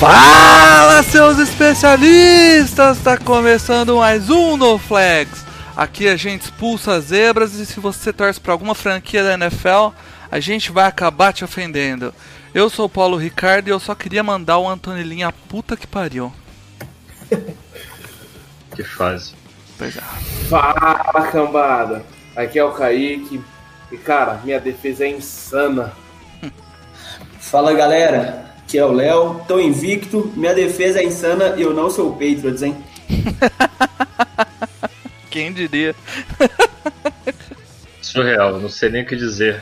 Fala, seus especialistas! Tá começando mais um No Flags. Aqui a gente expulsa as zebras e se você torce pra alguma franquia da NFL, a gente vai acabar te ofendendo. Eu sou o Paulo Ricardo e eu só queria mandar o Antonilinha a puta que pariu. Que fase. Pois é. Fala cambada, aqui é o Kaique e cara, minha defesa é insana. Fala galera, aqui é o Léo, tô invicto, minha defesa é insana e eu não sou o Patriots, hein? Quem diria? Surreal, não sei nem o que dizer.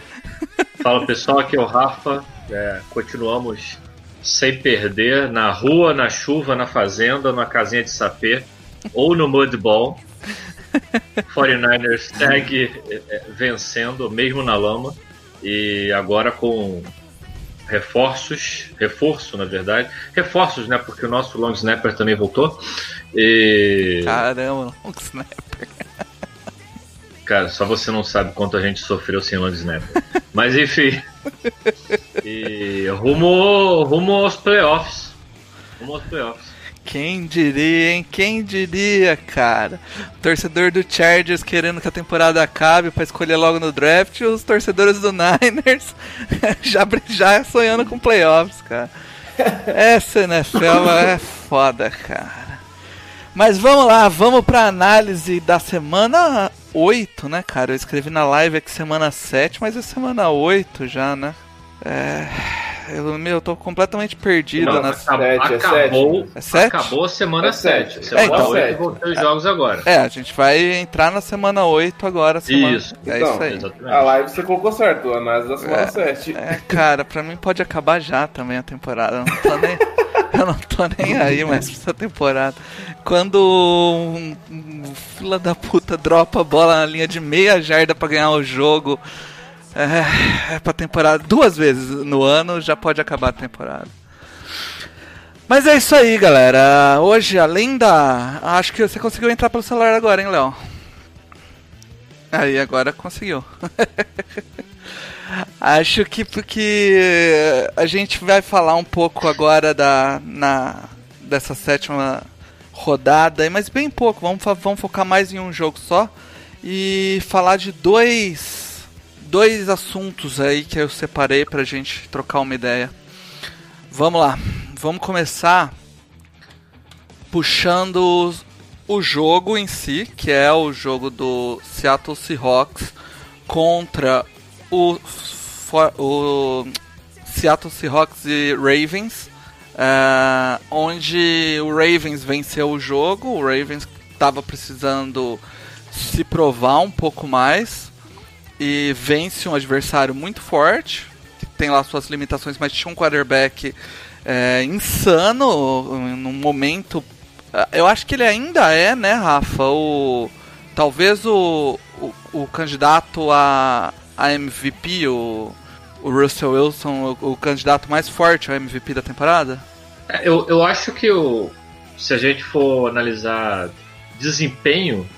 Fala pessoal, aqui é o Rafa. É, continuamos sem perder na rua, na chuva, na fazenda, na casinha de sapê ou no mudball. 49ers segue é, é, vencendo, mesmo na lama. E agora com reforços, reforço na verdade, reforços, né? Porque o nosso long snapper também voltou. E Caramba, um snapper. Cara, só você não sabe quanto a gente sofreu sem long snapper. Mas enfim. E rumo, rumo aos playoffs. Rumo aos playoffs. Quem diria, hein? Quem diria, cara? Torcedor do Chargers querendo que a temporada acabe pra escolher logo no draft, e os torcedores do Niners já, já sonhando com playoffs, cara. Essa NFL é foda, cara. Mas vamos lá, vamos pra análise da semana 8, né, cara? Eu escrevi na live aqui semana 7, mas é semana 8 já, né? É. Eu, meu, eu tô completamente perdido Não, nas. acabou, sete, é acabou, É sete? acabou a semana É 7. sete. Semana É, então. 8 sete. voltou os jogos agora. É, a gente vai entrar na semana 8 agora. Semana... Isso. É Então, isso aí. Exatamente. A live você colocou certo, a análise da semana 7. É, cara, pra mim pode acabar já também a temporada. Eu não tô nem, eu não tô nem aí mais pra essa temporada. Quando um, um fila da puta dropa a bola na linha de meia jarda pra ganhar o jogo, é, é pra temporada duas vezes no ano, já pode acabar a temporada. Mas é isso aí, galera. Hoje, além da. Acho que você conseguiu entrar pelo celular agora, hein, Léo? Aí, agora conseguiu. Acho que porque a gente vai falar um pouco agora da na dessa sétima rodada, mas bem pouco. Vamos, vamos focar mais em um jogo só e falar de dois dois assuntos aí que eu separei pra gente trocar uma ideia. Vamos lá, vamos começar puxando o jogo em si, que é o jogo do Seattle Seahawks contra o, o Seattle Seahawks e Ravens, eh, onde o Ravens venceu o jogo, o Ravens estava precisando se provar um pouco mais e vence um adversário muito forte, que tem lá suas limitações, mas tinha um quarterback eh, insano num momento. Eu acho que ele ainda é, né, Rafa? O talvez o, o, o candidato a, a MVP, o, o Russell Wilson, o, o candidato mais forte ao MVP da temporada? É, Eu, eu acho que o, se a gente for analisar desempenho,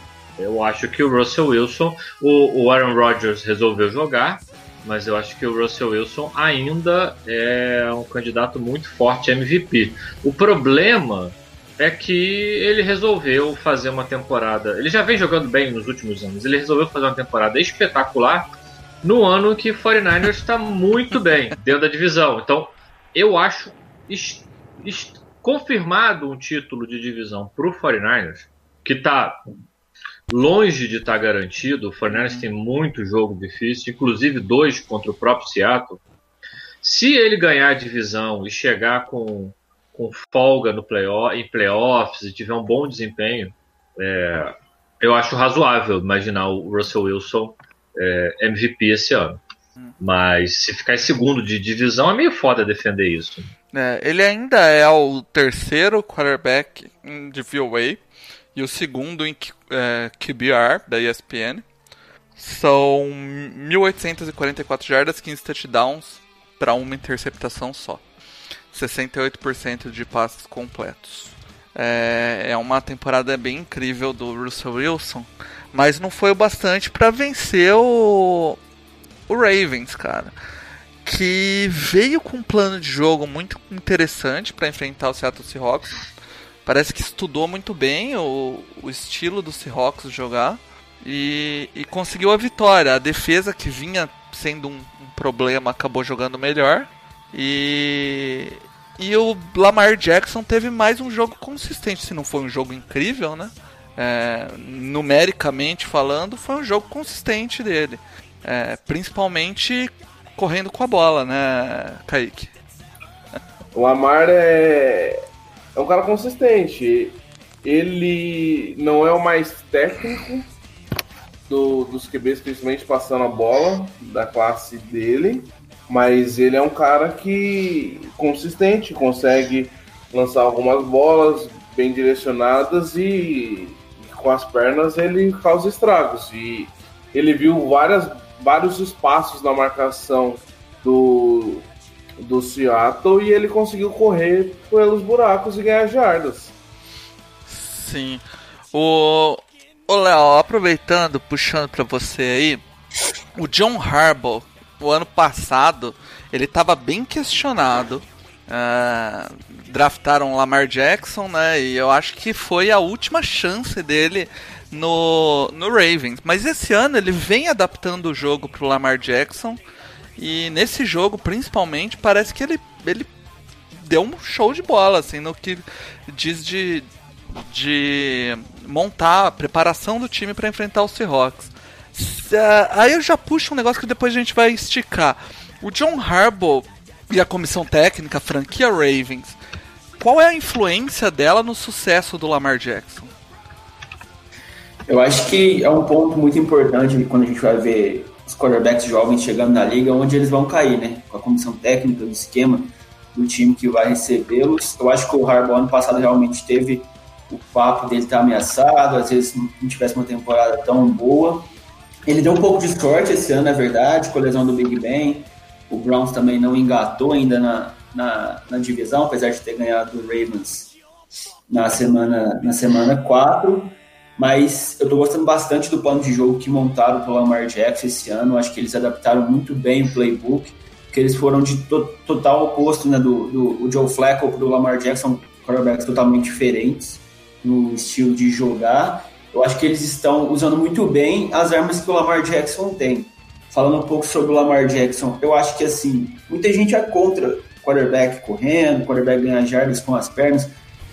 eu acho que o Russell Wilson, o, o Aaron Rodgers resolveu jogar, mas eu acho que o Russell Wilson ainda é um candidato muito forte a MVP. O problema é que ele resolveu fazer uma temporada. Ele já vem jogando bem nos últimos anos. Ele resolveu fazer uma temporada espetacular no ano que o 49ers está muito bem dentro da divisão. Então, eu acho confirmado um título de divisão para o 49ers, que está longe de estar garantido. O 49ers tem muito jogo difícil, inclusive dois contra o próprio Seattle. Se ele ganhar a divisão e chegar com, com folga no playoff, em playoffs e tiver um bom desempenho, é, eu acho razoável imaginar o Russell Wilson é, MVP esse ano. Mas se ficar em segundo de divisão é meio foda defender isso. É, ele ainda é o terceiro quarterback em DVOA e o segundo em é, QBR da ESPN. São 1.844 jardas, 15 touchdowns para uma interceptação só. 68% de passes completos. É, é uma temporada bem incrível do Russell Wilson, mas não foi o bastante para vencer o, o Ravens, cara que veio com um plano de jogo muito interessante para enfrentar o Seattle Seahawks. Parece que estudou muito bem o, o estilo do Seahawks jogar e, e conseguiu a vitória. A defesa que vinha sendo um, um problema acabou jogando melhor e e o Lamar Jackson teve mais um jogo consistente, se não foi um jogo incrível, né? É, numericamente falando, foi um jogo consistente dele. É, principalmente correndo com a bola, né, Kaique? O Lamar é, é um cara consistente. Ele não é o mais técnico do- dos QBs, principalmente passando a bola da classe dele. Mas ele é um cara que consistente, consegue lançar algumas bolas bem direcionadas e, com as pernas ele causa estragos. E ele viu várias, vários espaços na marcação do, do Seattle e ele conseguiu correr pelos buracos e ganhar jardas. Sim. O, o Léo, aproveitando, puxando pra você aí, o John Harbaugh, o ano passado, ele tava bem questionado. Ah, draftaram o Lamar Jackson, né? E eu acho que foi a última chance dele no, no Ravens. Mas esse ano ele vem adaptando o jogo pro Lamar Jackson. E nesse jogo, principalmente, parece que ele, ele deu um show de bola, assim, no que diz de, de montar a preparação do time para enfrentar o Seahawks. Ah, Aí eu já puxo um negócio que depois a gente vai esticar. O John Harbaugh e a comissão técnica, a franquia Ravens, qual é a influência dela no sucesso do Lamar Jackson? Eu acho que é um ponto muito importante quando a gente vai ver quarterbacks jovens chegando na liga, onde eles vão cair, né? Com a comissão técnica, do esquema do time que vai recebê-los. Eu acho que o Harbaugh ano passado realmente teve o papo dele estar ameaçado, às vezes não tivesse uma temporada tão boa. Ele deu um pouco de sorte esse ano, é verdade, com a lesão do Big Ben. O Browns também não engatou ainda na, na, na divisão, apesar de ter ganhado do Ravens na semana, na semana 4. Mas eu tô gostando bastante do plano de jogo que montaram pelo Lamar Jackson esse ano. Acho que eles adaptaram muito bem o playbook, porque eles foram de to total oposto né, do, do Joe Flacco pro Lamar Jackson, quarterbacks totalmente diferentes no estilo de jogar. Eu acho que eles estão usando muito bem as armas que o Lamar Jackson tem. Falando um pouco sobre o Lamar Jackson, eu acho que assim, muita gente é contra quarterback correndo, quarterback ganhar jardas com as pernas.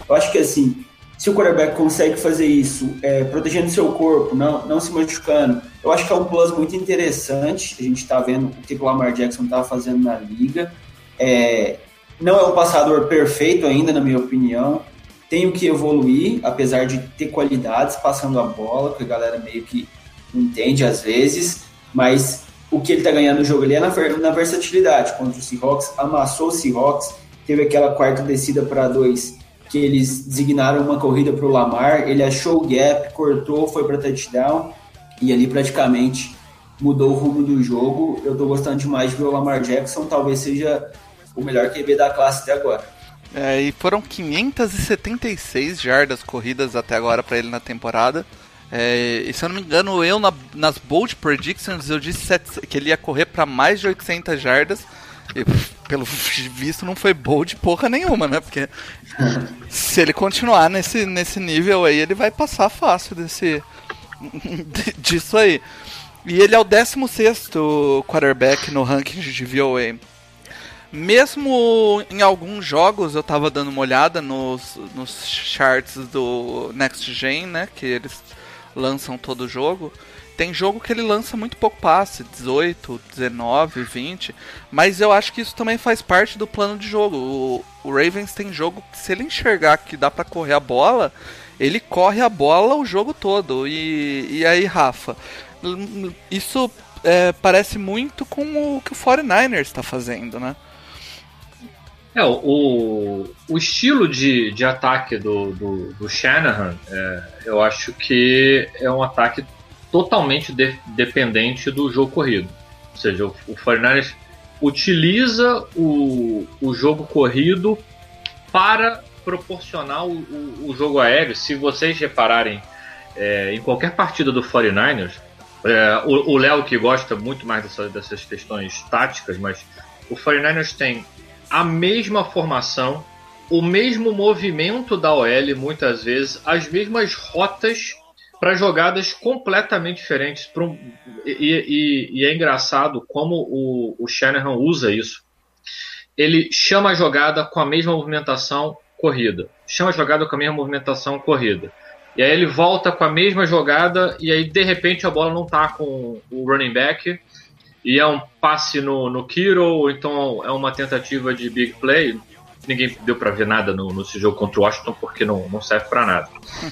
Eu acho que assim, se o quarterback consegue fazer isso, é, protegendo seu corpo, não, não se machucando, eu acho que é um plus muito interessante. A gente está vendo o que o Lamar Jackson está fazendo na liga. É, não é um passador perfeito ainda, na minha opinião. Tem que evoluir, apesar de ter qualidades passando a bola, que a galera meio que entende às vezes, mas o que ele está ganhando no jogo ali é na, na versatilidade. Contra o Seahawks, amassou o Seahawks, teve aquela quarta descida para dois que eles designaram uma corrida para o Lamar, ele achou o gap, cortou, foi para touchdown e ali praticamente mudou o rumo do jogo. Eu tô gostando demais de ver o Lamar Jackson, talvez seja o melhor QB da classe até agora. É, e foram 576 jardas corridas até agora para ele na temporada. É, e se eu não me engano, eu na- nas Bold Predictions eu disse que ele ia correr para mais de 800 jardas. E pelo visto não foi bold porra nenhuma, né? Porque se ele continuar nesse, nesse nível aí, ele vai passar fácil desse disso aí. E ele é o 16 quarterback no ranking de VOA. Mesmo em alguns jogos, eu tava dando uma olhada nos, nos charts do Next Gen, né? Que eles lançam todo jogo. Tem jogo que ele lança muito pouco passe, 18, 19, 20. Mas eu acho que isso também faz parte do plano de jogo. O, o Ravens tem jogo que se ele enxergar que dá pra correr a bola, ele corre a bola o jogo todo. E, e aí, Rafa, isso é, parece muito com o que o 49ers está fazendo, né? É, o, o estilo de, de ataque do, do, do Shanahan, é, eu acho que é um ataque totalmente de- dependente do jogo corrido. Ou seja, o, o 49ers utiliza o, o jogo corrido para proporcionar o, o, o jogo aéreo. Se vocês repararem é, em qualquer partida do 49ers, é, o o Léo que gosta muito mais dessa- dessas questões táticas, mas o 49ers tem a mesma formação, o mesmo movimento da OL, muitas vezes, as mesmas rotas para jogadas completamente diferentes. e, e- e é engraçado como o, o Shanahan usa isso. Ele chama a jogada com a mesma movimentação corrida. Chama a jogada com a mesma movimentação corrida. E aí ele volta com a mesma jogada e aí de repente a bola não tá com o running back e é um passe no, no Kiro, ou então é uma tentativa de big play. Ninguém deu para ver nada no, nesse jogo contra o Washington porque não, não serve para nada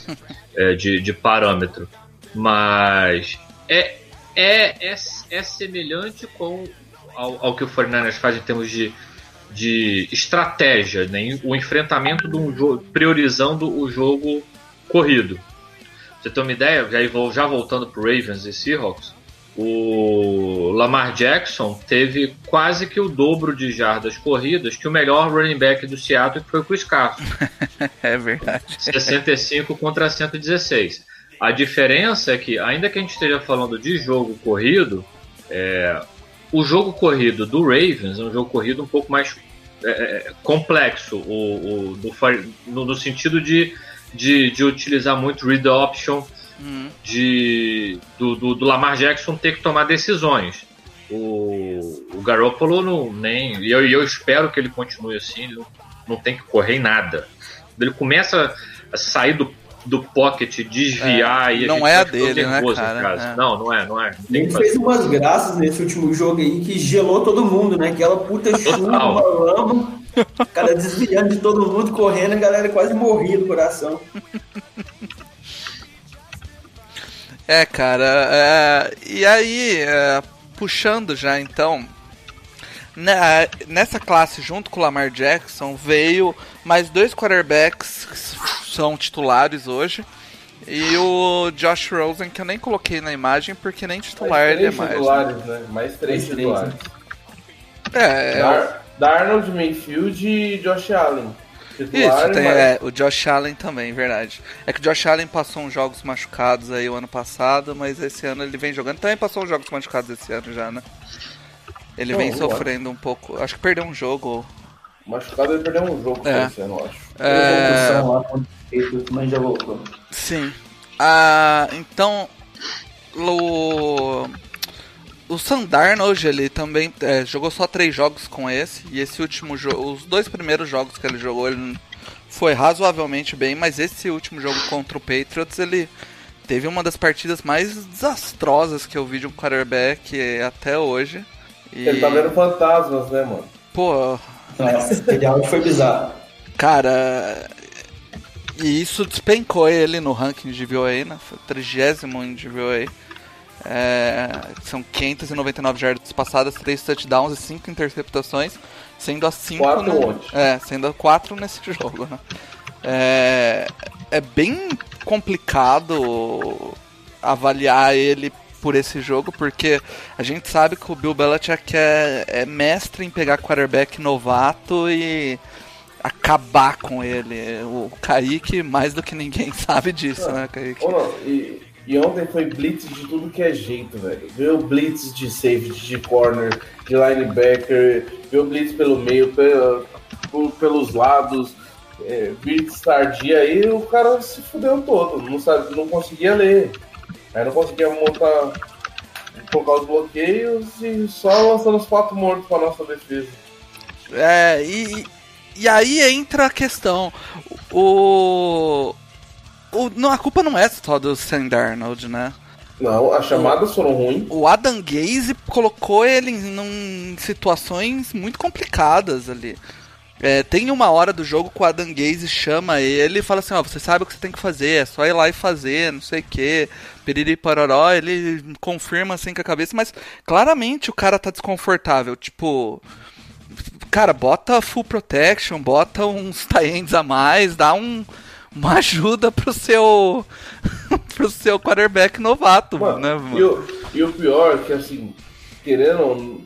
é, de, de parâmetro. Mas é, é, é, é semelhante com ao, ao que o 49ers faz em termos de, de estratégia, né? o enfrentamento de um jogo, priorizando o jogo corrido. Pra Você tem uma ideia? Já, já voltando pro Ravens e Seahawks, o Lamar Jackson teve quase que o dobro de jardas corridas que o melhor running back do Seattle, que foi o Chris Carson. É verdade. 65 contra 116. A diferença é que, ainda que a gente esteja falando de jogo corrido, é, o jogo corrido do Ravens é um jogo corrido um pouco mais é, é, complexo, o, o- no, no sentido de, de, de utilizar muito read option, De, do, do, do Lamar Jackson ter que tomar decisões. O, o Garoppolo não, nem. E eu, eu espero que ele continue assim, ele não, não tem que correr em nada. Ele começa a sair do, do pocket, desviar É, e a não gente é a dele, né, cara? É. Não, não é, não é. Não tem Ele fez umas graças nesse último jogo aí que gelou todo mundo, né? Aquela puta chuva, lama, o cara desviando de todo mundo, correndo, a galera quase morria do coração. É, cara, é, e aí, é, puxando já então, né, nessa classe, junto com o Lamar Jackson, veio mais dois quarterbacks que são titulares hoje. E o Josh Rosen, que eu nem coloquei na imagem, porque nem titular mais ele é mais. né? titulares, né? Mais três Mais três, titulares. É, é, Dar Darnold, Mayfield e Josh Allen. Titular, Isso, tem mas- é, o Josh Allen também, verdade. É que o Josh Allen passou uns jogos machucados aí o ano passado, mas esse ano ele vem jogando. Também passou uns jogos machucados esse ano já, né? Ele Não, vem eu sofrendo um pouco. Acho que perdeu um jogo. Machucado ele perdeu um jogo É. esse ano, eu acho. É, mas já voltou. sim. Ah, então. O. O Sandarno hoje ele também é, jogou só três jogos com esse. E esse último jogo. Os dois primeiros jogos que ele jogou, ele foi razoavelmente bem, mas esse último jogo contra o Patriots, ele teve uma das partidas mais desastrosas que eu vi de um quarterback até hoje. E, Ele tá vendo fantasmas, né, mano? pô, Nossa, aquele áudio foi bizarro. cara. E isso despencou ele no ranking de VOA, né? Foi o trigésimo em de VOA. É, são 599 jardas passadas, 3 touchdowns e 5 interceptações, sendo as 5 Quatro no, é, sendo 4 nesse jogo, né? É, é bem complicado avaliar ele por esse jogo, porque a gente sabe que o Bill Belichick é, é mestre em pegar quarterback novato e acabar com ele. O Kaique, mais do que ninguém, sabe disso, né, Kaique? E, e ontem foi blitz de tudo que é jeito, velho. Viu blitz de safety, de corner, de linebacker, viu blitz pelo meio, pelos lados, é, blitz tardia, aí o cara se fudeu todo, não, sabe, não conseguia ler. Aí não conseguia montar, colocar os bloqueios e só lançando os quatro mortos pra nossa defesa. É, e, e aí entra a questão. O. o não, a culpa não é só do Sam Darnold, né? Não, as chamadas foram ruins. O Adam Gaze colocou ele em, em situações muito complicadas ali. É, tem uma hora do jogo que o Adam Gaze chama ele e fala assim, ó, você sabe o que você tem que fazer, é só ir lá e fazer, não sei o que, piriri pororó, ele confirma assim com a cabeça, mas claramente o cara tá desconfortável, tipo, cara, bota full protection, bota uns tie-ends a mais, dá um, uma ajuda pro seu pro seu quarterback novato, Mano, né, e, mano? o, e o pior é que, assim, querendo,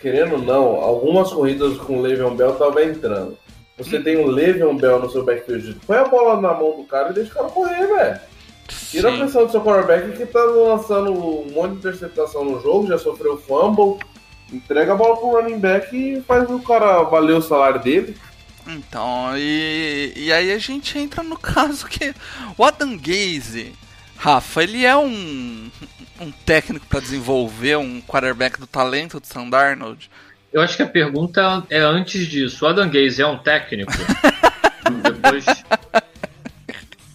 querendo ou não, algumas corridas com o Le'Veon Bell tava entrando. Você tem o Le'Veon Bell no seu backfield, põe a bola na mão do cara e deixa o cara correr, velho. Tira a Sim. pressão do seu quarterback que tá lançando um monte de interceptação no jogo, já sofreu fumble. Entrega a bola pro running back e faz o cara valer o salário dele. Então, e, e aí a gente entra no caso que o Adam Gaze, Rafa, ele é um, um técnico para desenvolver um quarterback do talento do Sam Darnold? Eu acho que a pergunta é antes disso. O Adam Gaze é um técnico? Depois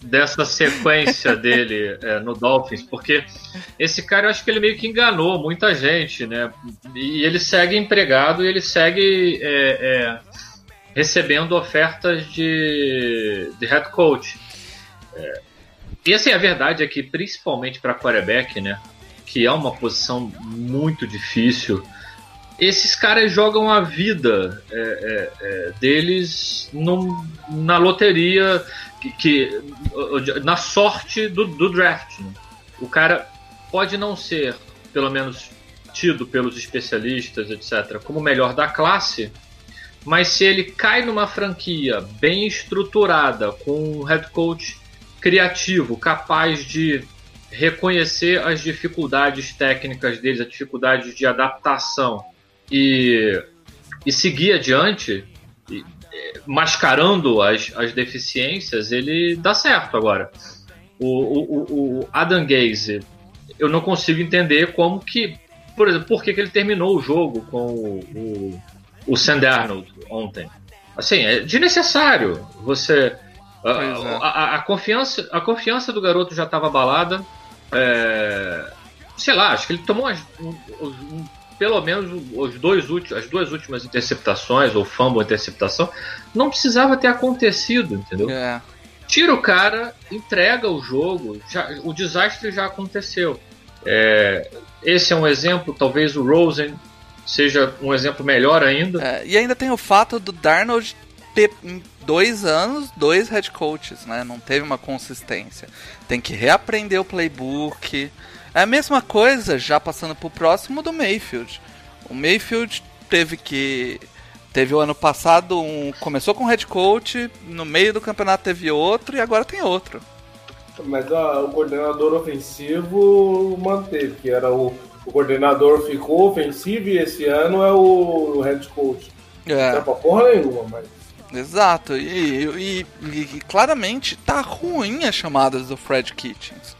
dessa sequência dele é, no Dolphins, porque esse cara eu acho que ele meio que enganou muita gente, né? E ele segue empregado e ele segue é, é, recebendo ofertas de, de head coach. É, e assim, a verdade é que principalmente para quarterback, né? Que é uma posição muito difícil esses caras jogam a vida é, é, é, deles num- na loteria, que, que- na sorte do, do draft. né? O cara pode não ser, pelo menos tido pelos especialistas, etc., como o melhor da classe, mas se ele cai numa franquia bem estruturada, com um head coach criativo, capaz de reconhecer as dificuldades técnicas deles, as dificuldades de adaptação e, e seguir adiante, mascarando as, as deficiências, ele dá certo agora. O, o, o- o Adam Gaze, eu não consigo entender como que, por exemplo, por que, que ele terminou o jogo com o, o, o Sam Darnold ontem. Assim, é desnecessário. Você. A, é. a- a confiança, a confiança do garoto já estava abalada. É, sei lá, acho que ele tomou as- um- um- pelo menos os dois últimos, as duas últimas interceptações, ou fumble interceptação, não precisava ter acontecido, entendeu? É. Tira o cara, entrega o jogo, já- o desastre já aconteceu. É, esse é um exemplo, talvez o Rosen seja um exemplo melhor ainda. É, e ainda tem o fato do Darnold ter em dois anos dois head coaches, né? Não teve uma consistência. Tem que reaprender o playbook. É a mesma coisa, já passando pro próximo do Mayfield. O Mayfield teve que. Teve o ano passado um. Começou com head coach, no meio do campeonato teve outro e agora tem outro. Mas ó, o coordenador ofensivo manteve, que era o, o coordenador ficou ofensivo e esse ano é o head coach. Não é É, pra porra nenhuma, mas. exato. E, e- e- claramente tá ruim as chamadas do Fred Kitchens.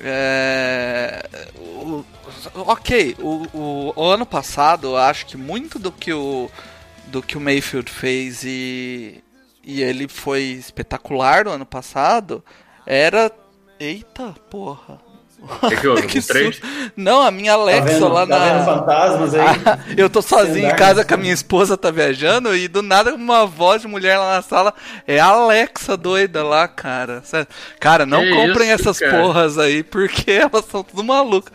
É, o- ok, o, o- ano passado eu acho que muito do que o do que o Mayfield fez e, e ele foi espetacular no ano passado era eita porra O que, que houve? Que Um não a minha Tá Alexa vendo, lá tá na vendo fantasmas aí? eu tô sozinho em casa com a minha esposa tá viajando e do nada uma voz de mulher lá na sala é a Alexa doida lá, cara. Sério. Cara, não Que comprem isso, essas cara? porras aí porque elas são tudo malucas.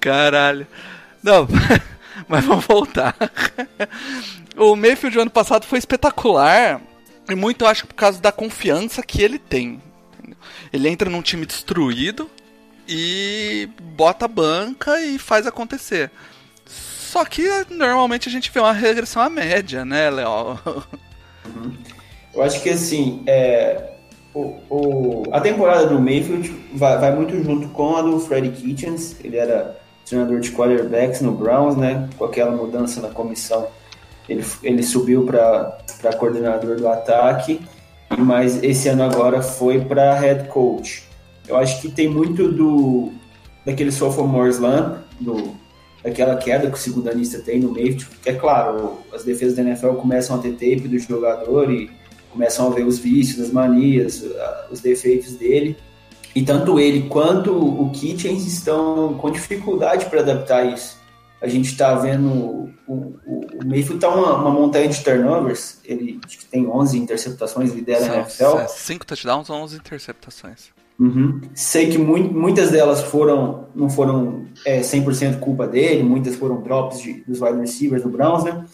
Caralho. Não, mas vamos voltar. O Mayfield do ano passado foi espetacular e muito eu acho por causa da confiança que ele tem. Ele entra num time destruído e bota a banca e faz acontecer. Só que normalmente a gente vê uma regressão à média, né, Léo? Eu acho que assim, é, o, o- a temporada do Mayfield vai, vai muito junto com a do Freddie Kitchens. Ele era treinador de quarterbacks no Browns, né? Com aquela mudança na comissão, ele, ele subiu para coordenador do ataque, mas esse ano agora foi para head coach. Eu acho que tem muito do daquele sophomore slump, do, daquela queda que o segundanista tem no Mayfield, porque é claro, as defesas da NFL começam a ter tape do jogador e começam a ver os vícios, as manias, os defeitos dele. E tanto ele quanto o Kitchens estão com dificuldade para adaptar isso. A gente está vendo o, o, o Mayfield tá uma, uma montanha de turnovers. Ele acho que tem 11 interceptações, lidera a NFL. 5 touchdowns, 11 interceptações. Uhum. Sei que mu- muitas delas foram não foram é, 100% culpa dele, muitas foram drops de, dos wide receivers do Browns, né?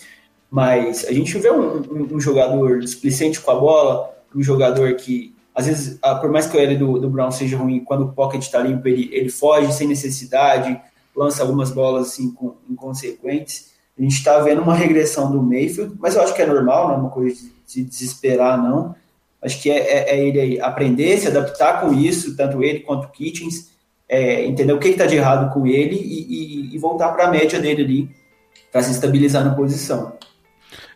Mas a gente vê um, um- um jogador displicente com a bola, um jogador que, às vezes, por mais que o L do, do Brown seja ruim, quando o pocket está limpo, ele, ele foge sem necessidade, lança algumas bolas assim, inconsequentes. A gente está vendo uma regressão do Mayfield, mas eu acho que é normal, não é uma coisa de se desesperar, não. Acho que é, é- é ele aprender, se adaptar com isso, tanto ele quanto o Kitchens, é, entender o que está de errado com ele e, e- e voltar para a média dele ali, para se estabilizar na posição.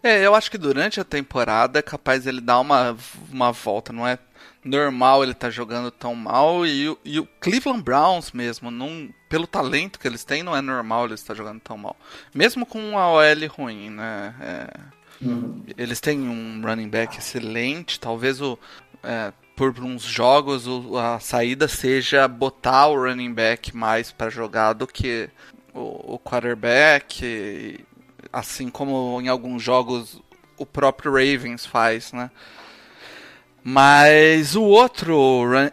É, eu acho que durante a temporada é capaz ele dar uma, uma volta, não é normal ele estar jogando tão mal e, o- e o Cleveland Browns mesmo, não, pelo talento que eles têm, não é normal ele estar jogando tão mal. Mesmo com uma OL ruim, né? É, Eles têm um running back excelente, talvez o é, por uns jogos a saída seja botar o running back mais para jogar do que o, o quarterback, assim como em alguns jogos o próprio Ravens faz, né? Mas o outro,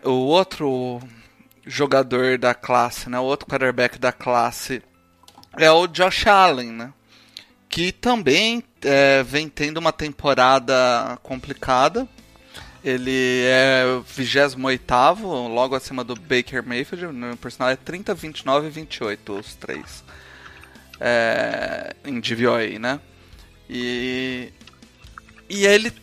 o outro jogador da classe, né? O outro quarterback da classe é o Josh Allen, né? Que também é, vem tendo uma temporada complicada. Ele é o 28 logo acima do Baker Mayfield. No personal é 30, 29 e 28, os três. É, em DVOA, né? E, e ele,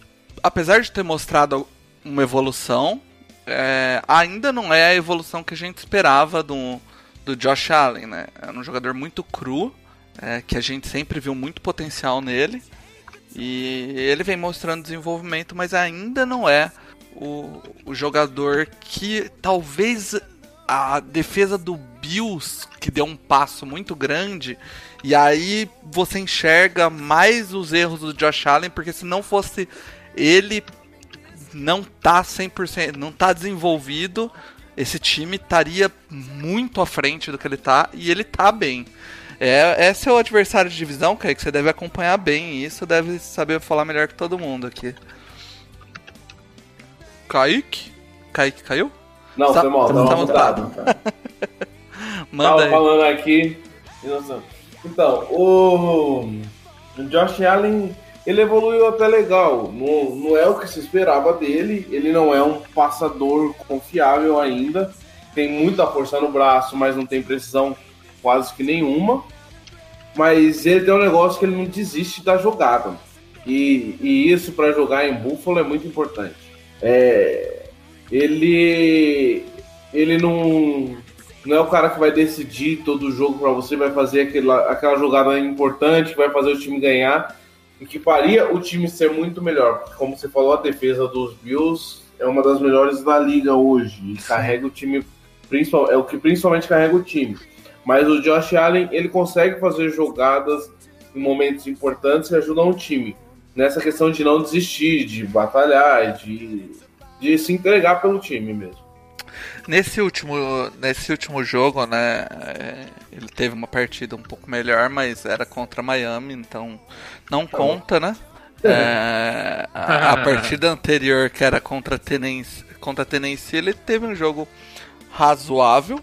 apesar de ter mostrado uma evolução, é, ainda não é a evolução que a gente esperava do, do Josh Allen, né? É um jogador muito cru, é, que a gente sempre viu muito potencial nele. E ele vem mostrando desenvolvimento, mas ainda não é o, o jogador que talvez a defesa do Bills, que deu um passo muito grande, e aí você enxerga mais os erros do Josh Allen, porque se não fosse ele não tá 100%, não tá desenvolvido, esse time estaria muito à frente do que ele tá, e ele tá bem. É, esse é o adversário de divisão, Kaique, você deve acompanhar bem isso, deve saber falar melhor que todo mundo aqui. Kaique? Kaique caiu? Não, Tá- foi mal, tá tava mutado. mutado. Manda Tava aí. falando aqui. Então, o Josh Allen, ele evoluiu até legal. Não, não é o que se esperava dele. Ele não é um passador confiável ainda. Tem muita força no braço, mas não tem precisão quase que nenhuma. Mas ele tem um negócio que ele não desiste da jogada. E, e isso para jogar em Buffalo é muito importante. É, ele ele não, não é o cara que vai decidir todo o jogo para você, vai fazer aquela, aquela jogada importante vai fazer o time ganhar e que faria o time ser muito melhor. Porque, como você falou, a defesa dos Bills é uma das melhores da liga hoje e carrega o time, é o que principalmente carrega o time. Mas o Josh Allen ele consegue fazer jogadas em momentos importantes que ajudam o time nessa questão de não desistir, de batalhar, de, de se entregar pelo time mesmo. Nesse último, nesse último jogo, né, é, ele teve uma partida um pouco melhor, mas era contra Miami, então não conta, né? É, a, a partida anterior, que era contra Tennessee, contra Tennessee, ele teve um jogo razoável,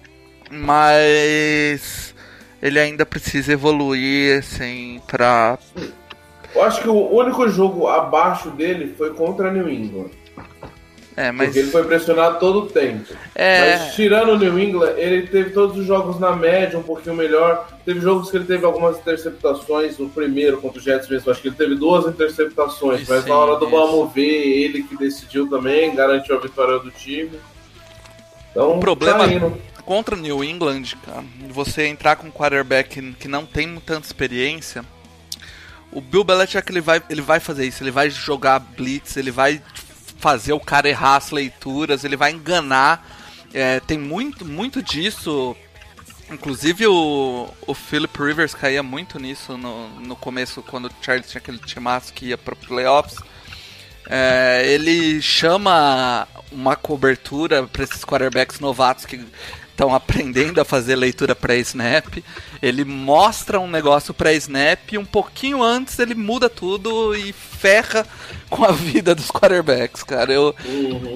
mas ele ainda precisa evoluir, assim, pra... Eu acho que o único jogo abaixo dele foi contra New England. É, mas... Porque ele foi pressionado todo o tempo. É... Mas tirando o New England, ele teve todos os jogos na média, um pouquinho melhor. Teve jogos que ele teve algumas interceptações. O primeiro contra o Jets mesmo, acho que ele teve duas interceptações. Mas Sim, na hora do isso. vamos ver, ele que decidiu também, garantiu a vitória do time. Então, O problema tá contra o New England, cara, você entrar com um quarterback que não tem tanta experiência, o Bill Belichick ele vai, ele vai fazer isso, ele vai jogar blitz, ele vai fazer o cara errar as leituras, ele vai enganar. É, tem muito, muito disso. Inclusive o, o Philip Rivers caía muito nisso no, no começo, quando o Charles tinha aquele timaço que ia para playoffs. É, ele chama uma cobertura para esses quarterbacks novatos que estão aprendendo a fazer leitura pré-snap. Ele mostra um negócio pré-snap e um pouquinho antes ele muda tudo e ferra com a vida dos quarterbacks, cara. Eu,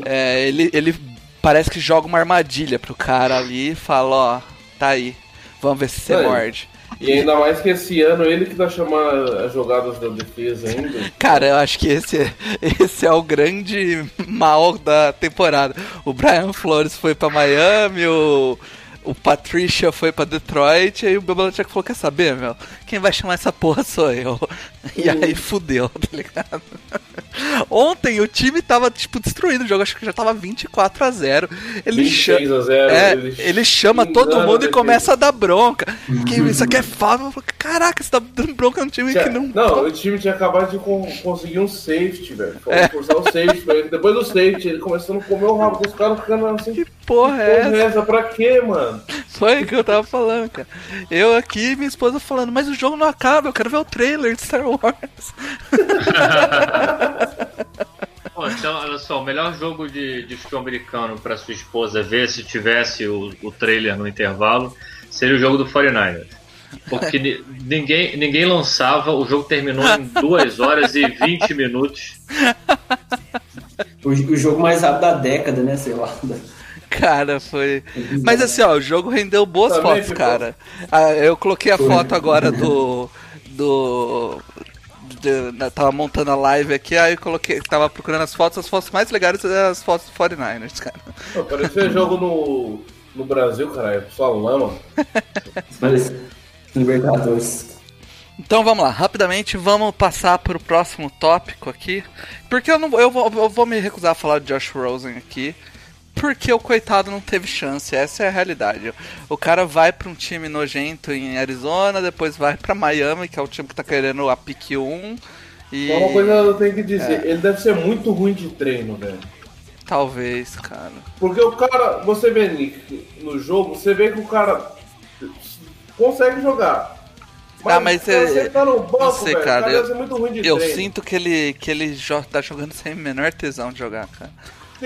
é, ele, ele parece que joga uma armadilha pro cara ali e fala, ó, tá aí, vamos ver se você morde. E ainda mais que esse ano ele que tá chamando as jogadas da defesa ainda. Cara, eu acho que esse, é- esse é o grande mal da temporada. O Brian Flores foi pra Miami, o, o Patricia foi pra Detroit, aí o Belichick falou, quer saber, meu? Quem vai chamar essa porra sou eu. E aí fudeu, tá ligado? Ontem o time tava, tipo, destruído o jogo, acho que já tava 24 a 0 Ele 26 chama... a 0. É, ele- ele chama todo mundo e começa a dar bronca. Que isso aqui é falo, Caraca, você tá dando bronca no time que não. Não, o time tinha acabado de con- conseguir um safety, velho. É. forçar o safety, velho. Depois do safety, ele começando a comer o rabo dos caras ficando assim. Que porra é Porra, essa? essa pra quê, mano? Foi o que eu tava falando, cara. Eu aqui e minha esposa falando, mas o jogo não acaba, eu quero ver o trailer de Star Wars. Pô, então, olha só, o melhor jogo de, de futebol americano pra sua esposa ver se tivesse o, o trailer no intervalo seria o jogo do 49ers. Porque ni- ninguém, ninguém lançava, o jogo terminou em 2 horas e 20 minutos. O, o jogo mais rápido da década, né? Sei lá. Cara, foi. Mas assim, ó, o jogo rendeu boas Também fotos, ficou. cara. Ah, eu coloquei a foto agora do. Do. De- tava montando a live aqui, aí eu coloquei. Tava procurando as fotos, as fotos mais legais eram as fotos do 49ers, cara. Pô, parecia jogo no, no Brasil, caralho. Só lama. Mas, Libertadores. Então vamos lá, rapidamente vamos passar para o próximo tópico aqui. Porque eu, não, eu, vou, eu vou me recusar a falar de Josh Rosen aqui. Porque o coitado não teve chance, essa é a realidade. O cara vai para um time nojento em Arizona, depois vai para Miami, que é o time que tá querendo a pick 1. E uma coisa eu tenho que dizer, ele deve ser muito ruim de treino, velho. talvez, cara. Porque o cara, você vê Nick, no jogo, você vê que o cara consegue jogar. Ah, mas o cara é- tá no banco, não sei, velho. O cara, eu- deve ser muito ruim de Eu treino. sinto que ele, que ele jo tá jogando sem o menor tesão de jogar, cara.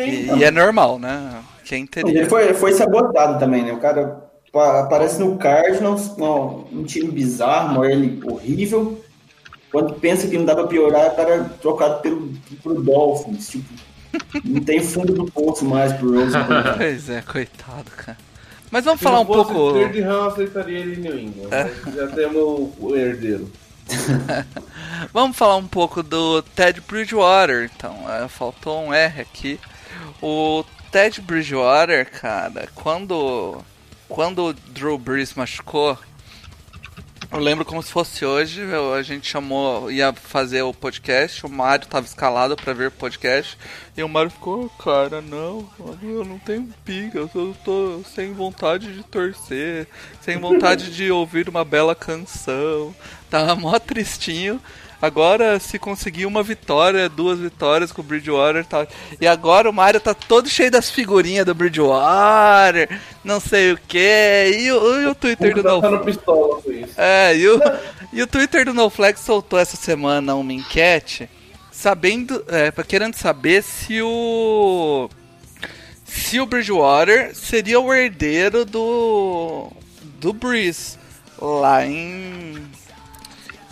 Sim. E, e é normal, né? Quem teria. Ele foi, foi sabotado também, né? O cara pa- aparece no Cardinals, um, um time bizarro, uma ele horrível. Quando pensa que não dá pra piorar, o cara é trocado pelo, pro Dolphins. Tipo, não tem fundo do poço mais pro Rosen. Pois é, coitado, cara. Mas vamos Se falar um pouco. Third round, eu aceitaria ele em New England. É. Já temos o herdeiro. Vamos falar um pouco do Ted Bridgewater, então. é, faltou um R aqui. O Ted Bridgewater, cara, quando. Quando o Drew Brees machucou. Eu lembro como se fosse hoje, eu- a gente chamou, ia fazer o podcast, o Mário tava escalado pra ver o podcast, e o Mário ficou, cara, não, eu não tenho pica, eu tô sem vontade de torcer, sem vontade de ouvir uma bela canção, tava mó tristinho. Agora, se conseguir uma vitória, duas vitórias com o Bridgewater, tá. E agora o Mario tá todo cheio das figurinhas do Bridgewater, não sei o que. E o, e o Twitter do Tá No dando pistola com isso. é, e o, e o Twitter do NoFlex soltou essa semana uma enquete sabendo, é, querendo saber se o se o Bridgewater seria o herdeiro do do Breeze lá em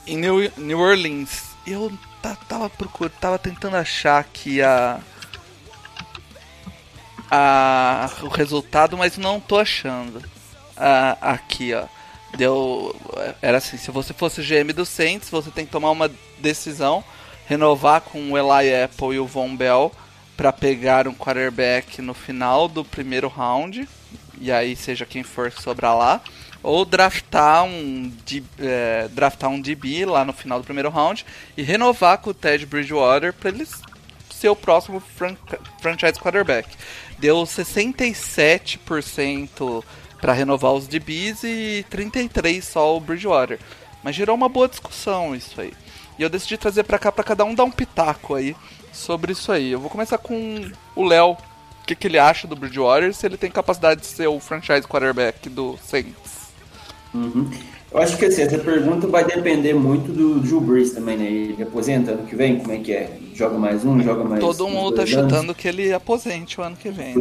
em New, New Orleans. Eu ta- tava procurando, tava tentando achar aqui a a o resultado, mas não tô achando. Aqui, ó. Deu. Era assim, se você fosse GM do Saints, você tem que tomar uma decisão, renovar com o Eli Apple e o Von Bell para pegar um quarterback no final do primeiro round, e aí seja quem for sobrar lá, ou draftar um, D- é, draftar um DB lá no final do primeiro round e renovar com o Ted Bridgewater para eles ser o próximo fran franchise quarterback. Deu 67% para renovar os DBs e 33 só o Bridgewater. Mas gerou uma boa discussão isso aí. E eu decidi trazer para cá para cada um dar um pitaco aí sobre isso aí. Eu vou começar com o Léo. O que, que ele acha do Bridgewater, se ele tem capacidade de ser o franchise quarterback do Saints. Uhum. Eu acho que assim, essa pergunta vai depender muito do Drew Brees também, né? Ele aposenta ano que vem? Como é que é? Joga mais um, joga mais Todo mundo tá anos? chutando que ele aposente o ano que vem.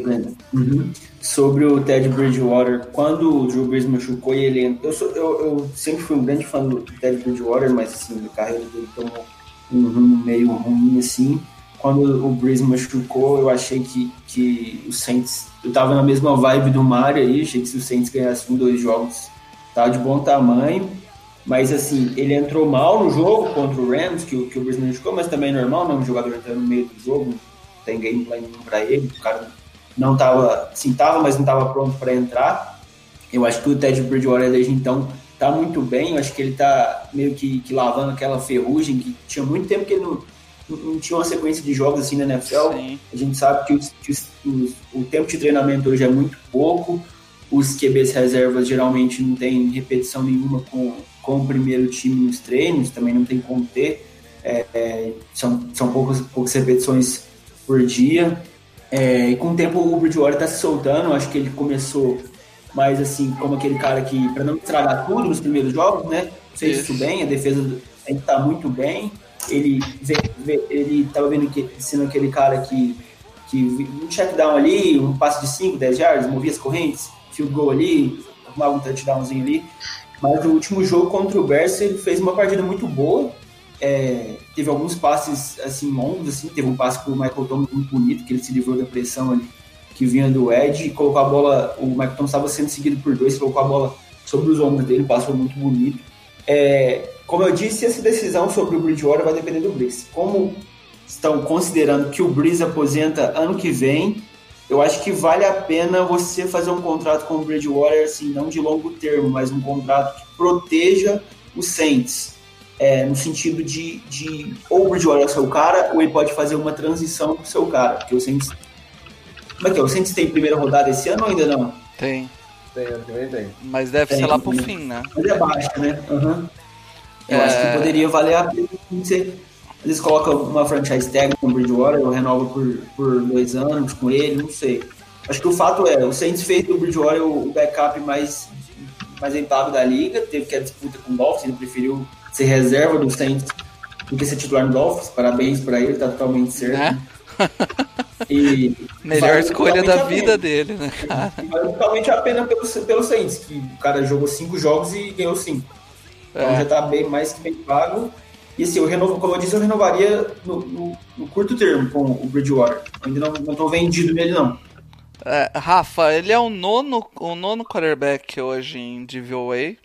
Uhum. Sobre o Ted Bridgewater, quando o Drew Brees machucou e ele. Eu, sou, eu, eu sempre fui um grande fã do Ted Bridgewater, mas assim, a carreira dele tomou um rumo meio ruim assim. Quando o Brees machucou, eu achei que, que o Saints. Eu tava na mesma vibe do Mario aí, achei que se o Saints ganhasse um, dois jogos, tava de bom tamanho. Mas assim, ele entrou mal no jogo contra o Rams, que, o- que o Brees machucou, mas também é normal, né? Um jogador entrando no meio do jogo, não tem gameplay nenhum pra ele, o cara não tava, sim, tava, mas não tava pronto para entrar. Eu acho que o Ted Bridgewater desde então tá muito bem, eu acho que ele tá meio que, que lavando aquela ferrugem que tinha muito tempo que ele não, não, não tinha uma sequência de jogos assim na NFL. Sim. A gente sabe que, os- que os- os- o tempo de treinamento hoje é muito pouco, os QBs reservas geralmente não tem repetição nenhuma com, com o primeiro time nos treinos, também não tem como ter, É, é, são, são poucas, poucas repetições por dia. É, e com o tempo o Bridgewater tá se soltando, acho que ele começou mais assim, como aquele cara que, para não estragar tudo nos primeiros jogos, né? Fez isso bem, a defesa ainda tá muito bem. Ele, ele tava vendo que sendo aquele cara que, que um check down ali, um passe de 5, 10 yards, movia as correntes, field goal ali, arrumava um touchdownzinho ali. Mas no último jogo contra o Bears ele fez uma partida muito boa. É, teve alguns passes assim longos, assim, teve um passe pro Michael Thomas muito bonito, que ele se livrou da pressão ali que vinha do Ed e colocou a bola. O Michael Thomas estava sendo seguido por dois, colocou a bola sobre os ombros dele, passou muito bonito. É, como eu disse, essa decisão sobre o Bridgewater vai depender do Breeze. Como estão considerando que o Breeze aposenta ano que vem, eu acho que vale a pena você fazer um contrato com o Bridgewater, assim, não de longo termo, mas um contrato que proteja os Saints. É, no sentido de, de ou o Bridgewater é o seu cara, ou ele pode fazer uma transição pro seu cara, porque o Saints como é que é? O Saints tem primeira rodada esse ano ou ainda não? Tem. Tem, ano que vem tem. Mas deve Tem, ser lá pro né? fim, né? Mas é baixa, né? Aham. Eu É. acho que poderia valer a pena você. Às vezes coloca uma franchise tag com o Bridgewater ou renova por, por dois anos com ele, não sei. Acho que o fato é, o Saints fez do Bridgewater o backup mais, mais rentável da liga, teve que a disputa com o Dolphins, ele preferiu ser reserva do Saints do que ser titular no Dolphins. Parabéns pra ele, tá totalmente certo. Né? E Melhor escolha da vida dele, né, cara? Vale totalmente a pena pelo, pelo Saints, que o cara jogou cinco jogos e ganhou cinco. Então É. já tá bem mais que bem pago. E assim, eu renovo, como eu disse, eu renovaria no, no- no curto termo com o Bridgewater. Ainda não, tô vendido nele, não. É, Rafa, ele é o nono, o nono quarterback hoje em DVOA.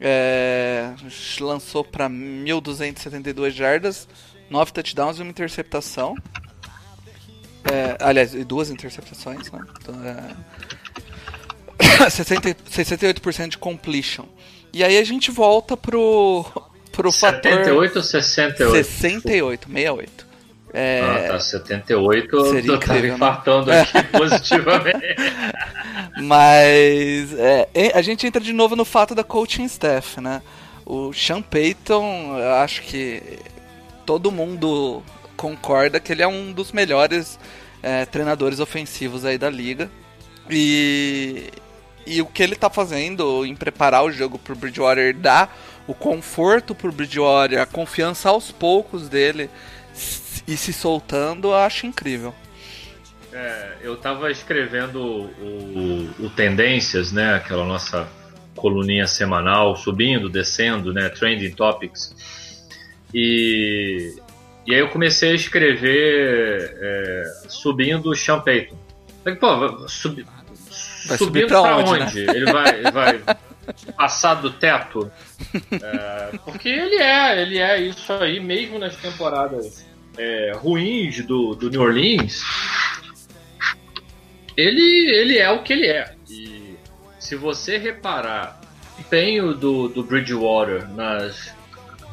É, lançou para 1.272 jardas, 9 touchdowns e uma interceptação. É, aliás, duas interceptações, né? Então, é... 60, 68% de completion. E aí a gente volta pro, pro fator 78 ou 68? 68, 68. É, Ah, tá, 78 Seria eu tava né? infartando aqui positivamente. Mas é, a gente entra de novo no fato da coaching staff, né? O Sean Payton, eu acho que todo mundo concorda que ele é um dos melhores é, treinadores ofensivos aí da liga. E, e o que ele tá fazendo em preparar o jogo pro Bridgewater, dar o conforto pro Bridgewater, a confiança aos poucos dele e se soltando, eu acho incrível. É, eu tava escrevendo o, o Tendências, né? Aquela nossa coluninha semanal, subindo, descendo, né? Trending Topics. E, e aí eu comecei a escrever é, subindo o Sean Payton. Falei, pô, vai subir, Vai subindo subir pra pra onde, onde? Ele vai, ele vai passar do teto? É, porque ele é, ele é isso aí, mesmo nas temporadas é, ruins do, do New Orleans, ele, ele é o que ele é. E se você reparar o empenho do, do Bridgewater nas,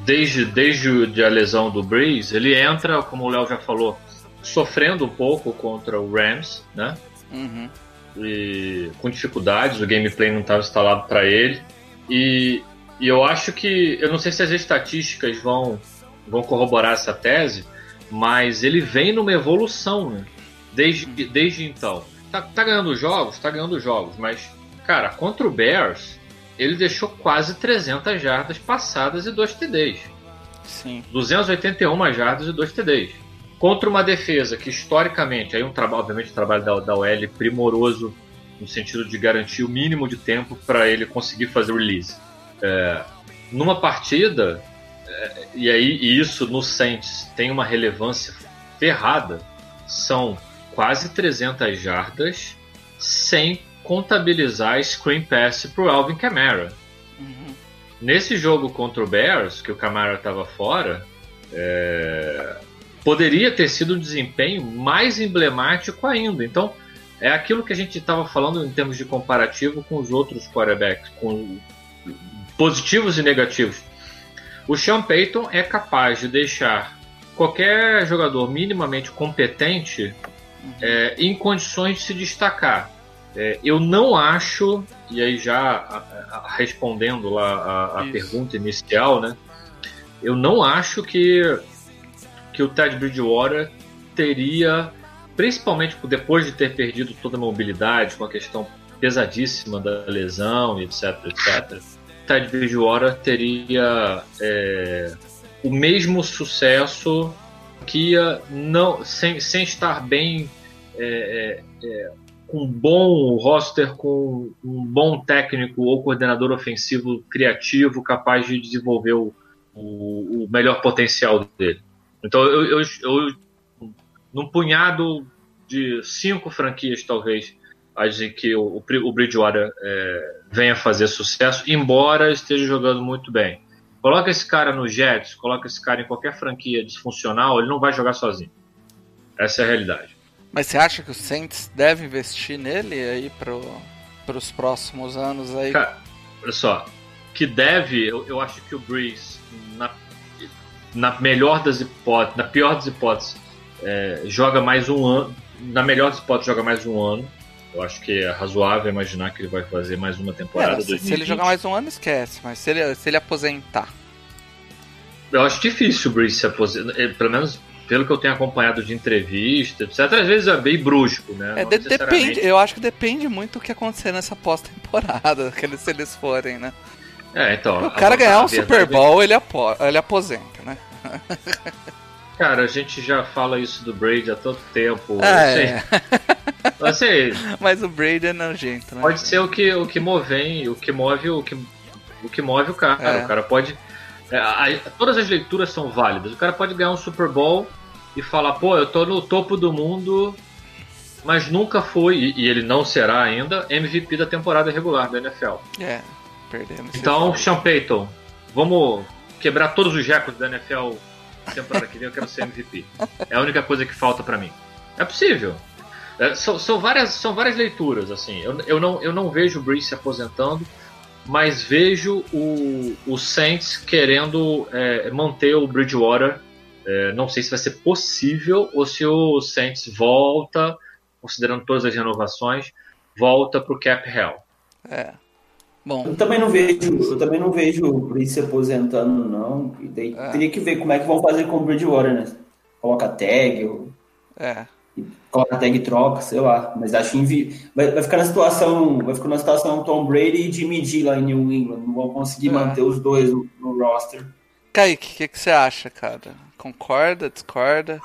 desde, desde a lesão do Breeze, ele entra, como o Léo já falou, sofrendo um pouco contra o Rams, né? Uhum. E com dificuldades, o gameplay não estava instalado para ele. E, e eu acho que, eu não sei se as estatísticas vão, vão corroborar essa tese, mas ele vem numa evolução, né? Desde, desde então. Tá, tá ganhando jogos? Tá ganhando jogos, mas, cara, contra o Bears, ele deixou quase 300 jardas passadas e 2 TDs. Sim. 281 jardas e 2 TDs. Contra uma defesa que historicamente, aí um trabalho, obviamente, um trabalho da, da OL primoroso no sentido de garantir o mínimo de tempo para ele conseguir fazer o release. É, numa partida, é, e aí e isso no Saints tem uma relevância ferrada, são quase 300 jardas sem contabilizar screen pass para o Alvin Kamara. Nesse jogo contra o Bears, que o Camara estava fora, é, poderia ter sido um desempenho mais emblemático ainda. Então, é aquilo que a gente estava falando em termos de comparativo com os outros quarterbacks, com positivos e negativos. O Sean Payton é capaz de deixar qualquer jogador minimamente competente é, em condições de se destacar. É, eu não acho, e aí já a- a- respondendo lá a, a pergunta inicial, né? Eu não acho que, que o Ted Bridgewater teria, principalmente depois de ter perdido toda a mobilidade, com a questão pesadíssima da lesão, etc, etc, Ted Bridgewater teria é, o mesmo sucesso que ia não, sem, sem estar bem é, é, é, com um bom roster, com um bom técnico ou coordenador ofensivo criativo capaz de desenvolver o, o, o melhor potencial dele. Então, eu, eu, eu, num punhado de cinco franquias, talvez, a dizer que o, o Bri- o Bridgewater é, venha fazer sucesso, embora esteja jogando muito bem. Coloca esse cara no Jets, coloca esse cara em qualquer franquia disfuncional, ele não vai jogar sozinho. Essa é a realidade. Mas você acha que o Saints deve investir nele aí pro, pros próximos anos aí? Cara, olha só, que deve, eu, eu acho que o Breeze, na, na melhor das hipóteses, na pior das hipóteses, é, joga mais um ano. Na melhor das hipóteses, joga mais um ano. Eu acho que é razoável imaginar que ele vai fazer mais uma temporada. É, se, se 2020. ele jogar mais um ano, esquece. Mas se ele, se ele aposentar. Eu acho difícil o Breeze se aposentar, eh, pelo menos pelo que eu tenho acompanhado de entrevista, etc. Às vezes é bem brusco, né? É, de- depende, eu acho que depende muito do que acontecer nessa pós-temporada, que eles, se eles forem, né? É, então. O cara ganhar um Super é que- Bowl, ele, apo, ele aposenta, né? Cara, a gente já fala isso do Brady há tanto tempo. É, Eu sei, mas o Brady é nojento, né? pode ser o que, o que move, o que move o que, o que move o cara. É. O cara pode. é, a- todas as leituras são válidas. O cara pode ganhar um Super Bowl e falar, pô, eu tô no topo do mundo, mas nunca foi, e, e ele não será ainda, MVP da temporada regular da NFL. É, perdemos. Então. Sean Payton, vamos quebrar todos os recordes da NFL na temporada que vem, eu quero ser MVP. É a única coisa que falta pra mim. É possível. É, são, são várias, são várias leituras, assim. Eu, eu, não, eu não vejo o Breeze se aposentando, mas vejo o, o Saints querendo é, manter o Bridgewater. É, não sei se vai ser possível ou se o Saints volta, considerando todas as renovações, volta pro cap hell. É. Bom, Eu também não vejo, eu também não vejo o Breeze se aposentando, não. E daí É. teria que ver como é que vão fazer com o Bridgewater, né? Coloca tag, ou é. coloca tag e troca, sei lá. Mas acho que invi... vai, vai ficar na situação, vai ficar na situação Tom Brady e Jimmy G lá em New England. Não vão conseguir É. manter os dois no, no roster. Kaique, o que, que você acha, cara? Concorda, discorda?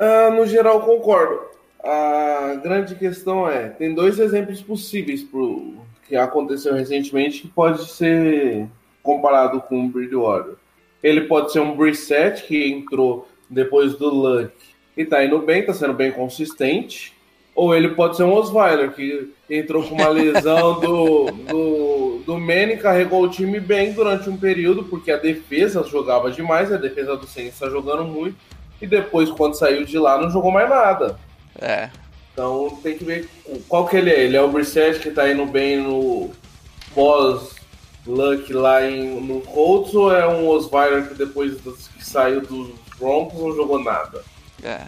Ah, no geral, concordo. A grande questão é: tem dois exemplos possíveis pro que aconteceu recentemente que pode ser comparado com o Bridgewater. Ele pode ser um Brissett que entrou depois do Luck e tá indo bem, tá sendo bem consistente. Ou ele pode ser um Osweiler que entrou com uma lesão do, do, do Manning, carregou o time bem durante um período, porque a defesa jogava demais, a defesa do Saints está jogando muito e depois, quando saiu de lá, não jogou mais nada. É. Então tem que ver qual que ele é. Ele é o Brissett que tá indo bem no pós-Luck lá em, no Colts ou é um Osweiler que depois dos- que saiu dos Broncos não jogou nada? É.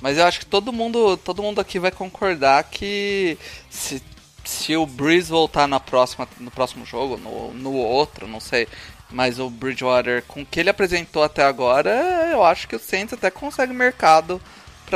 Mas eu acho que todo mundo, todo mundo aqui vai concordar que se, se o Breeze voltar na próxima, no próximo jogo, no, no outro, não sei, mas o Bridgewater, com o que ele apresentou até agora, eu acho que o Saints até consegue mercado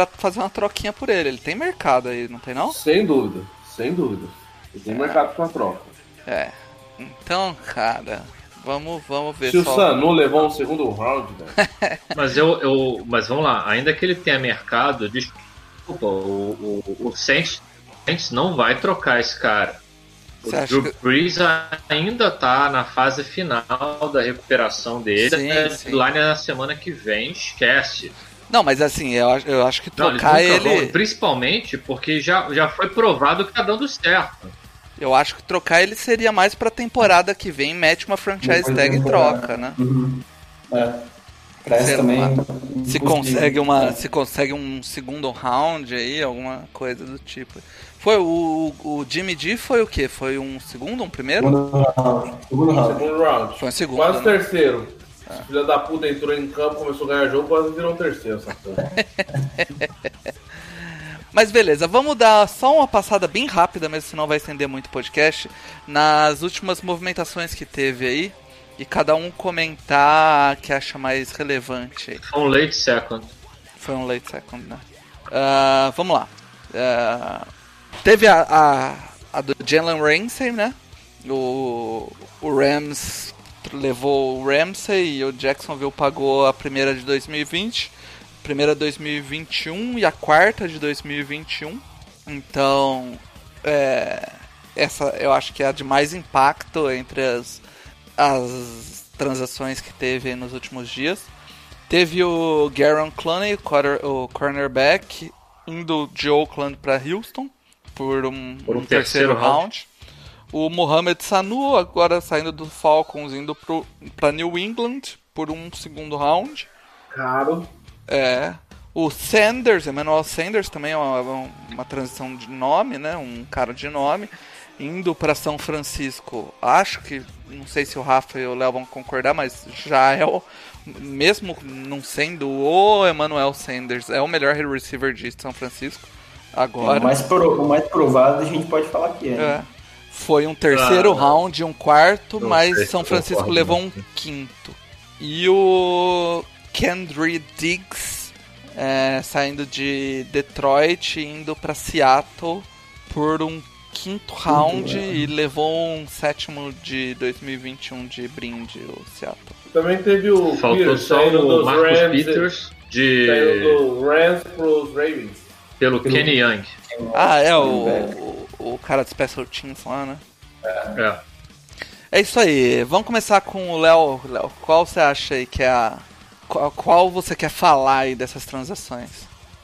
pra fazer uma troquinha por ele. Ele tem mercado aí, não tem não? Sem dúvida, sem dúvida. Ele tem mercado pra troca. É. Então, cara, vamos, vamos ver Se o só. Sanu levou um segundo round, velho. Mas eu, eu. Mas vamos lá, ainda que ele tenha mercado, desculpa, o, o, o Saints, Saints não vai trocar esse cara. O Você Drew que- Brees ainda tá na fase final da recuperação dele. Sim, a sim. é na semana que vem, esquece. Não, mas assim, eu, acho- eu acho que Não, trocar nunca ele. vão, principalmente porque já, já foi provado que tá dando certo. Eu acho que trocar ele seria mais pra temporada que vem, mete uma franchise Depois tag e troca, né? Uhum. É. Pra essa Sei também. Se consegue uma. É. Se consegue um segundo round aí, alguma coisa do tipo. Foi o, o Jimmy G foi o quê? Foi um segundo, um primeiro? Segundo round. Segundo round. Segundo round. Foi um segundo. Quase né? terceiro. Esse filho da puta entrou em campo, começou a ganhar jogo, quase virou um terceiro, essa porra. Mas beleza, vamos dar só uma passada bem rápida, mesmo senão vai estender muito o podcast, nas últimas movimentações que teve aí. E cada um comentar a que acha mais relevante aí. Foi um late second. Foi um late second, né? Ah, vamos lá. Ah, teve a, a, a do Jalen Ramsey, né? O, o Rams levou o Ramsey e o Jacksonville pagou a primeira de 2020, primeira de 2021 e a quarta de 2021. Então, é, essa eu acho que é a de mais impacto entre as, as transações que teve nos últimos dias. Teve o Garon Clooney, o, cornerback, indo de Oakland para Houston por um, Por um um terceiro, terceiro round. O Mohamed Sanu, agora saindo do Falcons, indo para New England por um segundo round. Caro. É. O Sanders, Emmanuel Sanders, também é uma, uma transição de nome, né? Um cara de nome. Indo para São Francisco. Acho que, não sei se o Rafa e o Léo vão concordar, mas já é o. Mesmo não sendo o Emmanuel Sanders, é o melhor receiver de São Francisco. Agora. O mais, pro- o mais provado a gente pode falar que é. É. Foi um terceiro Ah, round, um quarto, não mas São Francisco levou um quinto. E o Kendry Diggs é, saindo de Detroit e indo para Seattle por um quinto round é. e levou um sétimo de 2021 de brinde o Seattle. Também teve o Faltou Pierce só saindo o dos Marcus Rams, Peters saindo de, do Rams pros Ravens. pelo Kenny Young. Ah, é o, o, o cara de Special Teams lá, né? É. É isso aí. Vamos começar com o Léo. Léo, qual você acha aí que é a. Qual, qual você quer falar aí dessas transações?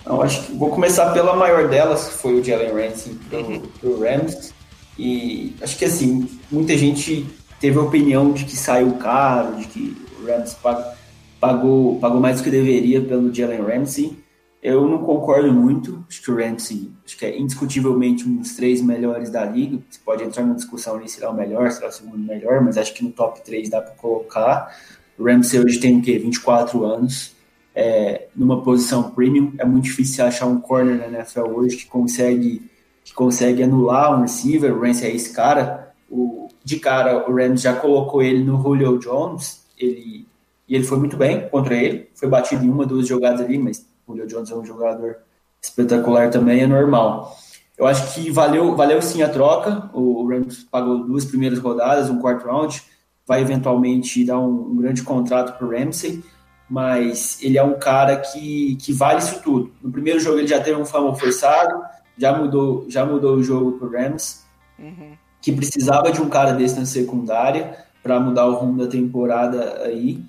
Não, acho que vou começar pela maior delas, que foi o Jalen Ramsey pro, Uhum. pro Rams. E acho que assim, muita gente teve a opinião de que saiu caro, de que o Rams pag- pagou, pagou mais do que deveria pelo Jalen Ramsey. Eu não concordo muito. Acho que o Ramsey acho que é indiscutivelmente um dos três melhores da liga. Você pode entrar numa discussão ali se ele é o melhor, se ele é o segundo melhor, mas acho que no top 3 dá para colocar. O Ramsey hoje tem o quê? 24 anos é, numa posição premium. É muito difícil achar um corner na NFL hoje que consegue, que consegue anular um receiver. O Ramsey é esse cara. O, de cara, o Rams já colocou ele no Julio Jones. Ele, e ele foi muito bem contra ele. Foi batido em uma, duas jogadas ali, mas o Julio Jones é um jogador espetacular também, é normal. Eu acho que valeu, valeu sim a troca. O Rams pagou duas primeiras rodadas, um quarto round. Vai eventualmente dar um, um grande contrato para o Ramsey mas ele é um cara que, que vale isso tudo. No primeiro jogo ele já teve um fumble forçado, já mudou, já mudou o jogo pro Rams, Uhum. que precisava de um cara desse na secundária para mudar o rumo da temporada aí.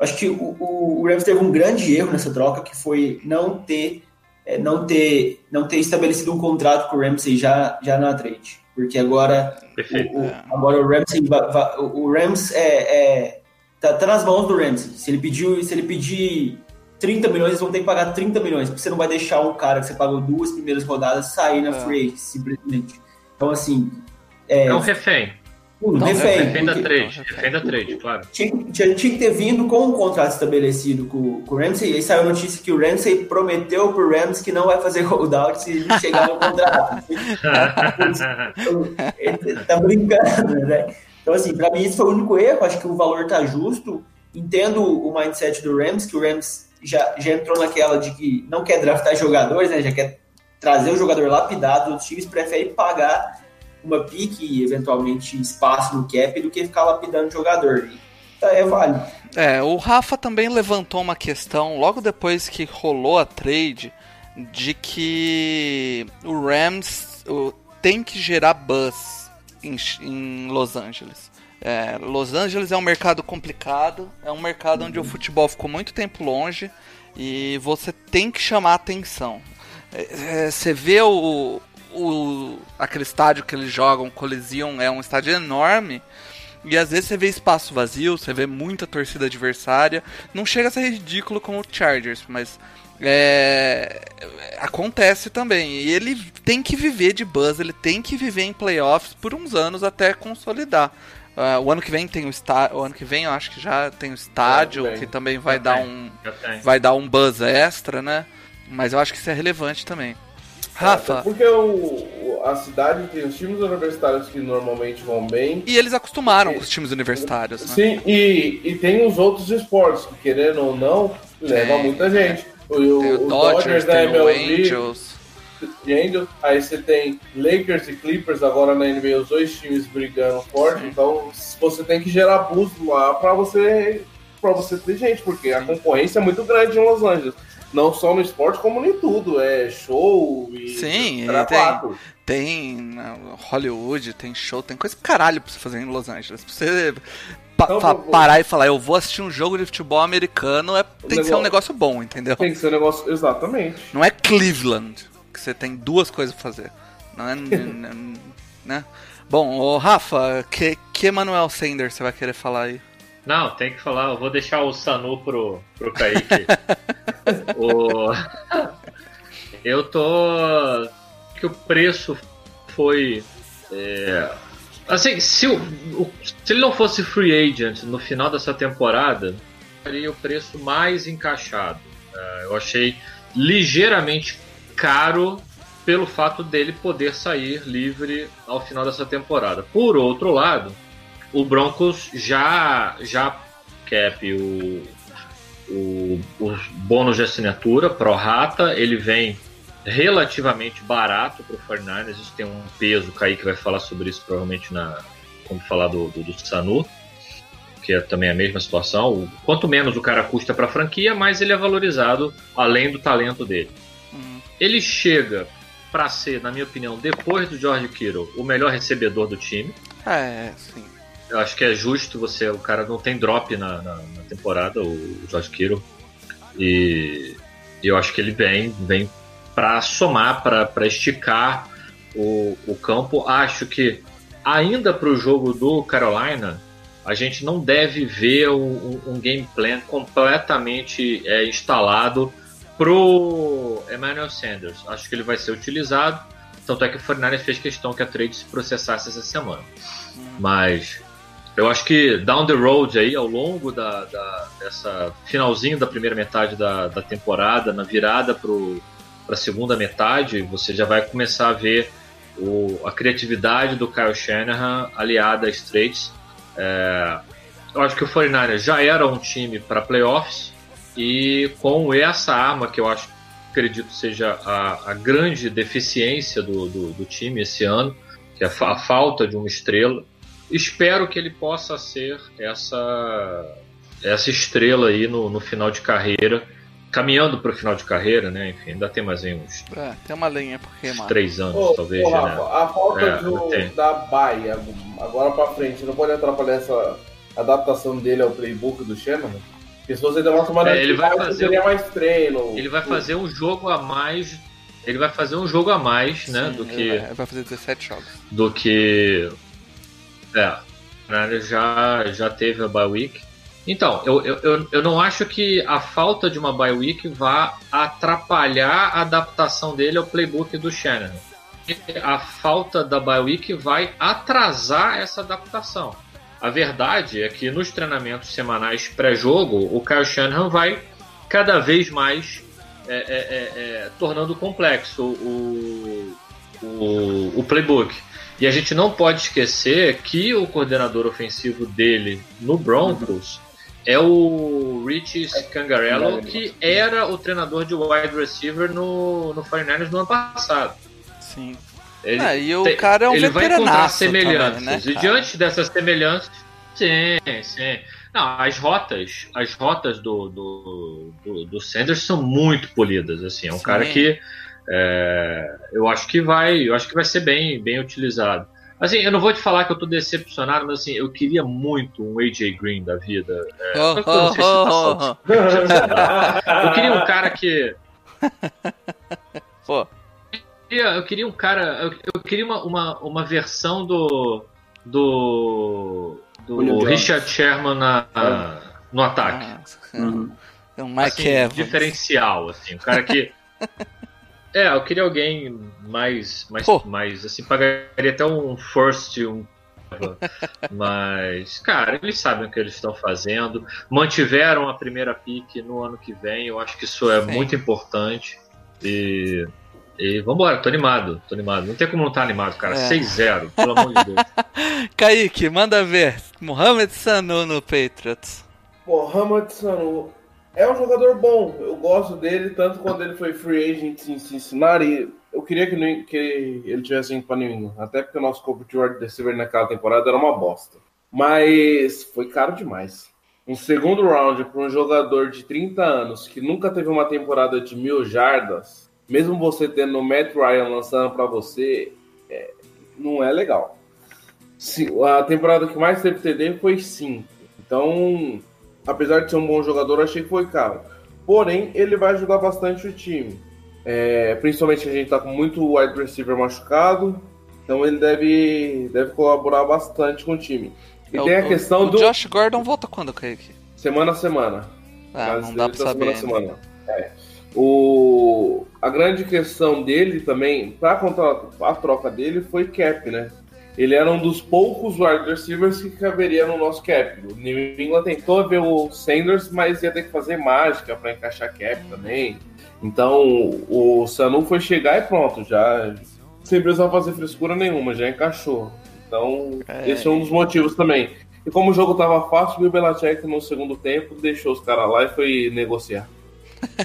Acho que o, o, o Rams teve um grande erro nessa troca, que foi não ter é, não ter não ter estabelecido um contrato com o Ramsey já já na trade, porque agora Perfeito. o, o- agora o Ramsey o Rams é, é- tá, tá nas mãos do Ramsey. Se ele pediu, se ele pedir 30 milhões, eles vão ter que pagar 30 milhões, porque você não vai deixar um cara que você pagou duas primeiras rodadas sair na É. free agency, simplesmente. Então assim, É um refém. Um Não, refém, Refém da trade. Não, Refém da trade, claro. tinha, tinha, tinha que ter vindo com um contrato estabelecido com, com o Ramsey, e aí saiu a notícia que o Ramsey prometeu pro Rams que não vai fazer holdout se ele chegar no contrato. Ele tá brincando, né? Então, assim, pra mim isso foi o único erro. Acho que o valor tá justo. Entendo o mindset do Rams, que o Rams já, já entrou naquela de que não quer draftar jogadores, né? Já quer trazer o jogador lapidado. Os times preferem pagar uma pique e eventualmente espaço no cap do que ficar lapidando o jogador. E, tá, é válido. É, o Rafa também levantou uma questão logo depois que rolou a trade de que o Rams tem que gerar buzz em, em Los Angeles. É, Los Angeles é um mercado complicado, é um mercado onde o futebol ficou muito tempo longe e você tem que chamar atenção. É, é, você vê o, o, aquele estádio que eles jogam, Coliseum, é um estádio enorme. E às vezes você vê espaço vazio, você vê muita torcida adversária. Não chega a ser ridículo como o Chargers, mas é, acontece também. E ele tem que viver de buzz, ele tem que viver em playoffs por uns anos até consolidar. Uh, o ano que vem tem o estádio. O ano que vem eu acho que já tem o estádio, que também vai dar um. Vai dar um buzz extra, né? Mas eu acho que isso é relevante também. Rafa, Porque o, o- a cidade tem os times universitários que normalmente vão bem. e eles acostumaram com os times universitários, né? Sim, e, e tem os outros esportes que, querendo ou não, leva muita gente. O, Tem o, o Dodgers, da tem o MLB, Angels. Angels, aí você tem Lakers e Clippers agora na NBA, os dois times brigando forte, então você tem que gerar boost lá pra você, pra você ter gente, porque a concorrência é muito grande em Los Angeles. Não só no esporte, como em tudo. É show e. Sim, tem-. Tem né, Hollywood, tem show, tem coisa pra caralho pra você fazer em Los Angeles. Pra você pa- fa- vou- vou- parar e falar, eu vou assistir um jogo de futebol americano, é, tem que ser um negócio bom, entendeu? Tem que ser um negócio. Exatamente. Não é Cleveland, que você tem duas coisas pra fazer. Não é. né? Bom, ô Rafa, que, que Manuel Sanders você vai querer falar aí? Não, tem que falar. Eu vou deixar o Sanu pro, pro Kaique. o... Eu tô. que o preço foi. é, Assim, se, o, o- se ele não fosse free agent no final dessa temporada, seria o preço mais encaixado. É, eu achei ligeiramente caro pelo fato dele poder sair livre ao final dessa temporada. Por outro lado, o Broncos já já cap o, o, o bônus de assinatura pro rata, ele vem relativamente barato pro 49ers, isso tem um peso, o Kaique vai falar sobre isso provavelmente na quando falar do, do, do Sanu, que é também a mesma situação. O- Quanto menos o cara custa para a franquia, mais ele é valorizado além do talento dele. Hum, Ele chega para ser, na minha opinião, depois do George Kittle, o melhor recebedor do time. é, sim. Eu acho que é justo você. O cara não tem drop na, na, na temporada, o George Kittle. E, eu acho que ele vem, vem para somar, para esticar o, o campo. Acho que ainda para o jogo do Carolina, a gente não deve ver um, um- um game plan completamente é, instalado pro Emmanuel Sanders. Acho que ele vai ser utilizado. Tanto é que o Fernandes fez questão que a trade se processasse essa semana. Mas eu acho que down the road aí, ao longo da, da- dessa finalzinho da primeira metade da, da temporada, na virada para a segunda metade, você já vai começar a ver o- a criatividade do Kyle Shanahan aliada a Straits. É, eu acho que o 49ers já era um time para playoffs e com essa arma que eu acho acredito seja a, a grande deficiência do, do, do time esse ano, que é a, a falta de uma estrela. Espero que ele possa ser essa essa estrela aí no, no final de carreira, caminhando para o final de carreira, né? Enfim, ainda tem mais aí uns É, tem uma lenha por queimar. três anos, Ô, talvez. ô, né? A falta É, do- da Baia agora pra frente não pode atrapalhar essa adaptação dele ao playbook do Shannon? Porque se você demonstra uma É, ele vai fazer seria mais treino. Ele vai fazer um jogo a mais. Ele vai fazer um jogo a mais, né? Sim, do ele que. vai, vai fazer 17 jogos. do que é, já já teve a bye week. Então, eu, eu, eu, eu não acho que a falta de uma bye week vá atrapalhar a adaptação dele ao playbook do Shannon. A falta da bye week vai atrasar essa adaptação. A verdade é que nos treinamentos semanais pré-jogo, o Kyle Shanahan vai cada vez mais é, é, é, é, tornando complexo o, o, o playbook. E a gente não pode esquecer que o coordenador ofensivo dele no Broncos é o Rich Scangarello, que era o treinador de wide receiver no, no 49ers no ano passado. Sim. Ele, Ah, e o tem- cara é um ele vai encontrar semelhanças. também, né, e diante dessas semelhanças, sim, sim. Não, as rotas, as rotas do, do, do, do Sanders são muito polidas, assim. É um Sim. cara que é, eu acho que vai, eu acho que vai ser bem, bem utilizado. Assim, eu não vou te falar que eu tô decepcionado, mas assim, eu queria muito um AJ Green da vida. É, Oh, que eu não sei se tá oh, salvo. oh, Eu queria um cara que. Pô, queria- eu queria um cara. Eu, eu queria uma, uma, uma versão do. Do. Do Jones. Richard Sherman na, no ataque. ah, Uhum. é um Mike Assim, Evans. diferencial, assim. Um cara que. é, eu queria alguém mais. Mais, Pô. mais assim, pagaria até um first, um. Mas, cara, eles sabem o que eles estão fazendo. Mantiveram a primeira pick no ano que vem. Eu acho que isso é Sim. muito importante. E. E vambora, tô animado, tô animado. Não tem como não estar animado, cara. É. 6-0, pelo amor de Deus. Kaique, manda ver. Mohamed Sanu no Patriots. Mohamed Sanu é um jogador bom. Eu gosto dele, tanto quando ele foi free agent em Cincinnati. Eu queria que, New- que ele tivesse ido para New. Até porque o nosso corpo de wide receiver naquela temporada era uma bosta. Mas foi caro demais. Um segundo round para um jogador de 30 anos que nunca teve uma temporada de mil jardas, mesmo você tendo o Matt Ryan lançando para você, é, não é legal. A temporada que mais teve TD foi 5. Então, apesar de ser um bom jogador, eu achei que foi caro. Porém, ele vai ajudar bastante o time. É, principalmente a gente tá com muito wide receiver machucado. Então ele deve, deve colaborar bastante com o time. E É, tem o- a questão o do Josh Gordon volta quando, Kaique? semana a semana. Ah, Mas não dá pra tá saber. semana a ainda. semana. É. O, a grande questão dele também, para a troca dele, foi cap, né? Ele era um dos poucos wide receivers que caberia no nosso cap. O New England tentou ver o Sanders, mas ia ter que fazer mágica para encaixar cap também. Então o Sanu foi chegar e pronto, já sem precisar fazer frescura nenhuma, já encaixou. Então É. esse é um dos motivos também. E como o jogo tava fácil, o Belichick no segundo tempo deixou os caras lá e foi negociar.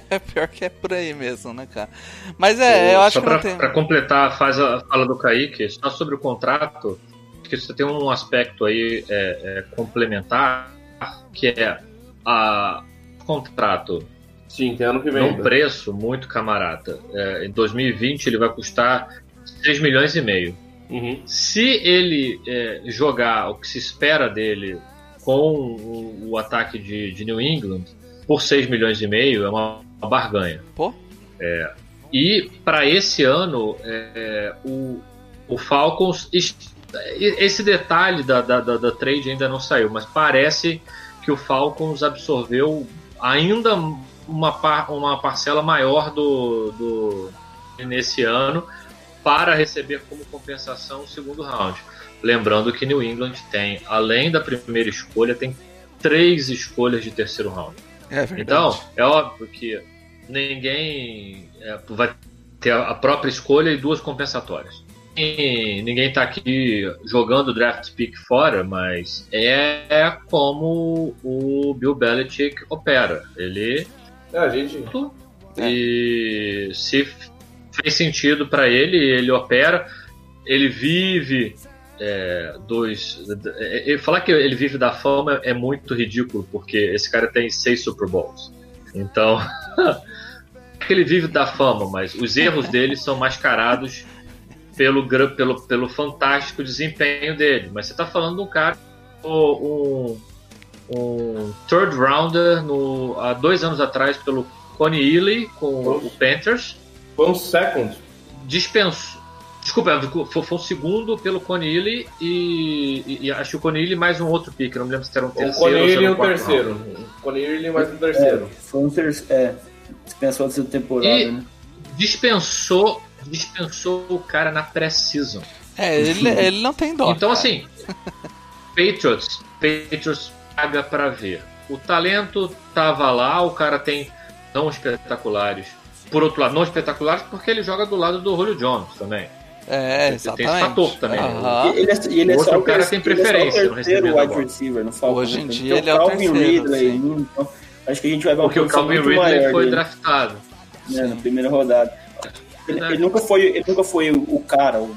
É pior que é por aí mesmo, né, cara? Mas é, eu acho só que pra, tem. pra completar a, fase, a fala do Kaique, só sobre o contrato, que você tem um aspecto aí é, é, complementar, que é a contrato Sim, tem ano que vem. num ainda. preço muito camarada. É, em 2020 ele vai custar 6 milhões e meio. Uhum. Se ele é, jogar o que se espera dele com o, o ataque de, de New England por 6 milhões e meio é uma, uma barganha. Pô, E para esse ano, é, o, o Falcons. es- Esse detalhe da, da, da, da trade ainda não saiu, mas parece que o Falcons absorveu ainda uma, par, uma parcela maior do, do nesse ano para receber como compensação o segundo round. Lembrando que New England tem, além da primeira escolha, tem três escolhas de terceiro round. É verdade. Então, é óbvio que ninguém é, vai ter a própria escolha e duas compensatórias. E ninguém tá aqui jogando draft pick fora, mas é como o Bill Belichick opera. Ele É, a gente. É. e se fez sentido para ele, ele opera, ele vive é, dos. é, é, falar que ele vive da fama é muito ridículo, porque esse cara tem seis Super Bowls. Então, ele vive da fama, mas os erros dele são mascarados pelo, pelo, pelo fantástico desempenho dele. Mas você tá falando de um cara, um, um third rounder no, há dois anos atrás pelo Connie Ely com o Panthers, Foi um second. dispensou. Desculpa, foi, foi um segundo pelo Connie Ely e, e, e acho que o Connie Ely mais um outro pick, não me lembro se era um O terceiro Conilho era e um o quarto terceiro. O Conilho mais um terceiro. É, foi um terceiro. É, dispensou dessa temporada, E- né? Dispensou, dispensou o cara na pré-season. É, ele, ele não tem dó. Então, cara. assim, Patriots, Patriots paga pra ver. O talento tava lá, o cara tem não espetaculares. Por outro lado, não espetaculares porque ele joga do lado do Julio Jones também. É, tem esse exatamente. fator também. E Ele é, ele é O outro só o cara tem ele é preferência o terceiro wide receiver no Falcons. Hoje em né? dia Tem ele é o Calvin terceiro, Ridley, sim. então, acho que a gente vai ver uma Porque o Calvin Ridley maior foi dele, draftado. né, na primeira rodada. Ele, É. ele nunca foi, ele nunca foi o, cara, o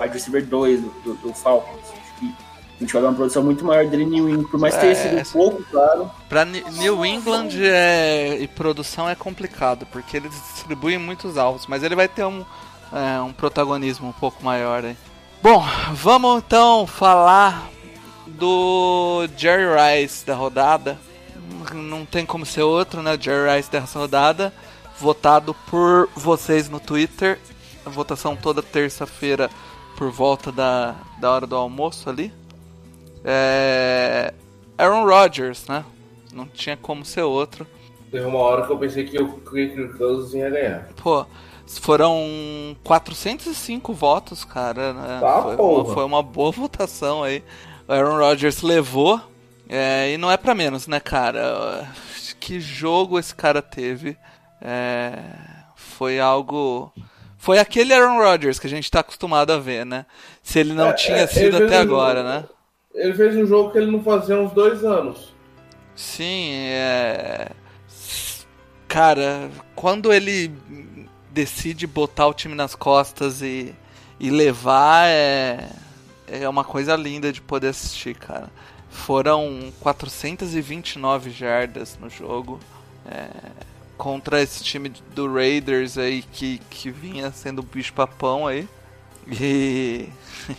wide receiver 2 do, do, do Falcons. A gente vai ver uma produção muito maior dele em New England, por mais ter É, sido essa- pouco, claro. Pra Ni- New England é, e produção é complicado, porque eles distribuem muitos alvos, mas ele vai ter um, é, um protagonismo um pouco maior aí. Bom, vamos então falar do Jerry Rice da rodada. Não tem como ser outro, né? Jerry Rice dessa rodada, votado por vocês no Twitter. A votação toda terça-feira por volta da, da hora do almoço ali. É, Aaron Rodgers, né? Não tinha como ser outro. Teve uma hora que eu pensei que o Kirk Cousins ia ganhar. Pô, foram 405 votos, cara. Né? Tá, foi, uma, foi uma boa votação aí. O Aaron Rodgers levou. é, e não é pra menos, né, cara? Que jogo esse cara teve. É, foi algo. Foi aquele Aaron Rodgers que a gente tá acostumado a ver, né? Se ele não É, tinha é, sido até um- agora, né? Ele fez um jogo que ele não fazia há uns dois anos. Sim, é. Cara, quando ele decide botar o time nas costas e, e levar, é. É uma coisa linda de poder assistir, cara. Foram 429 jardas no jogo. é, contra esse time do Raiders aí que, que vinha sendo bicho papão aí. E.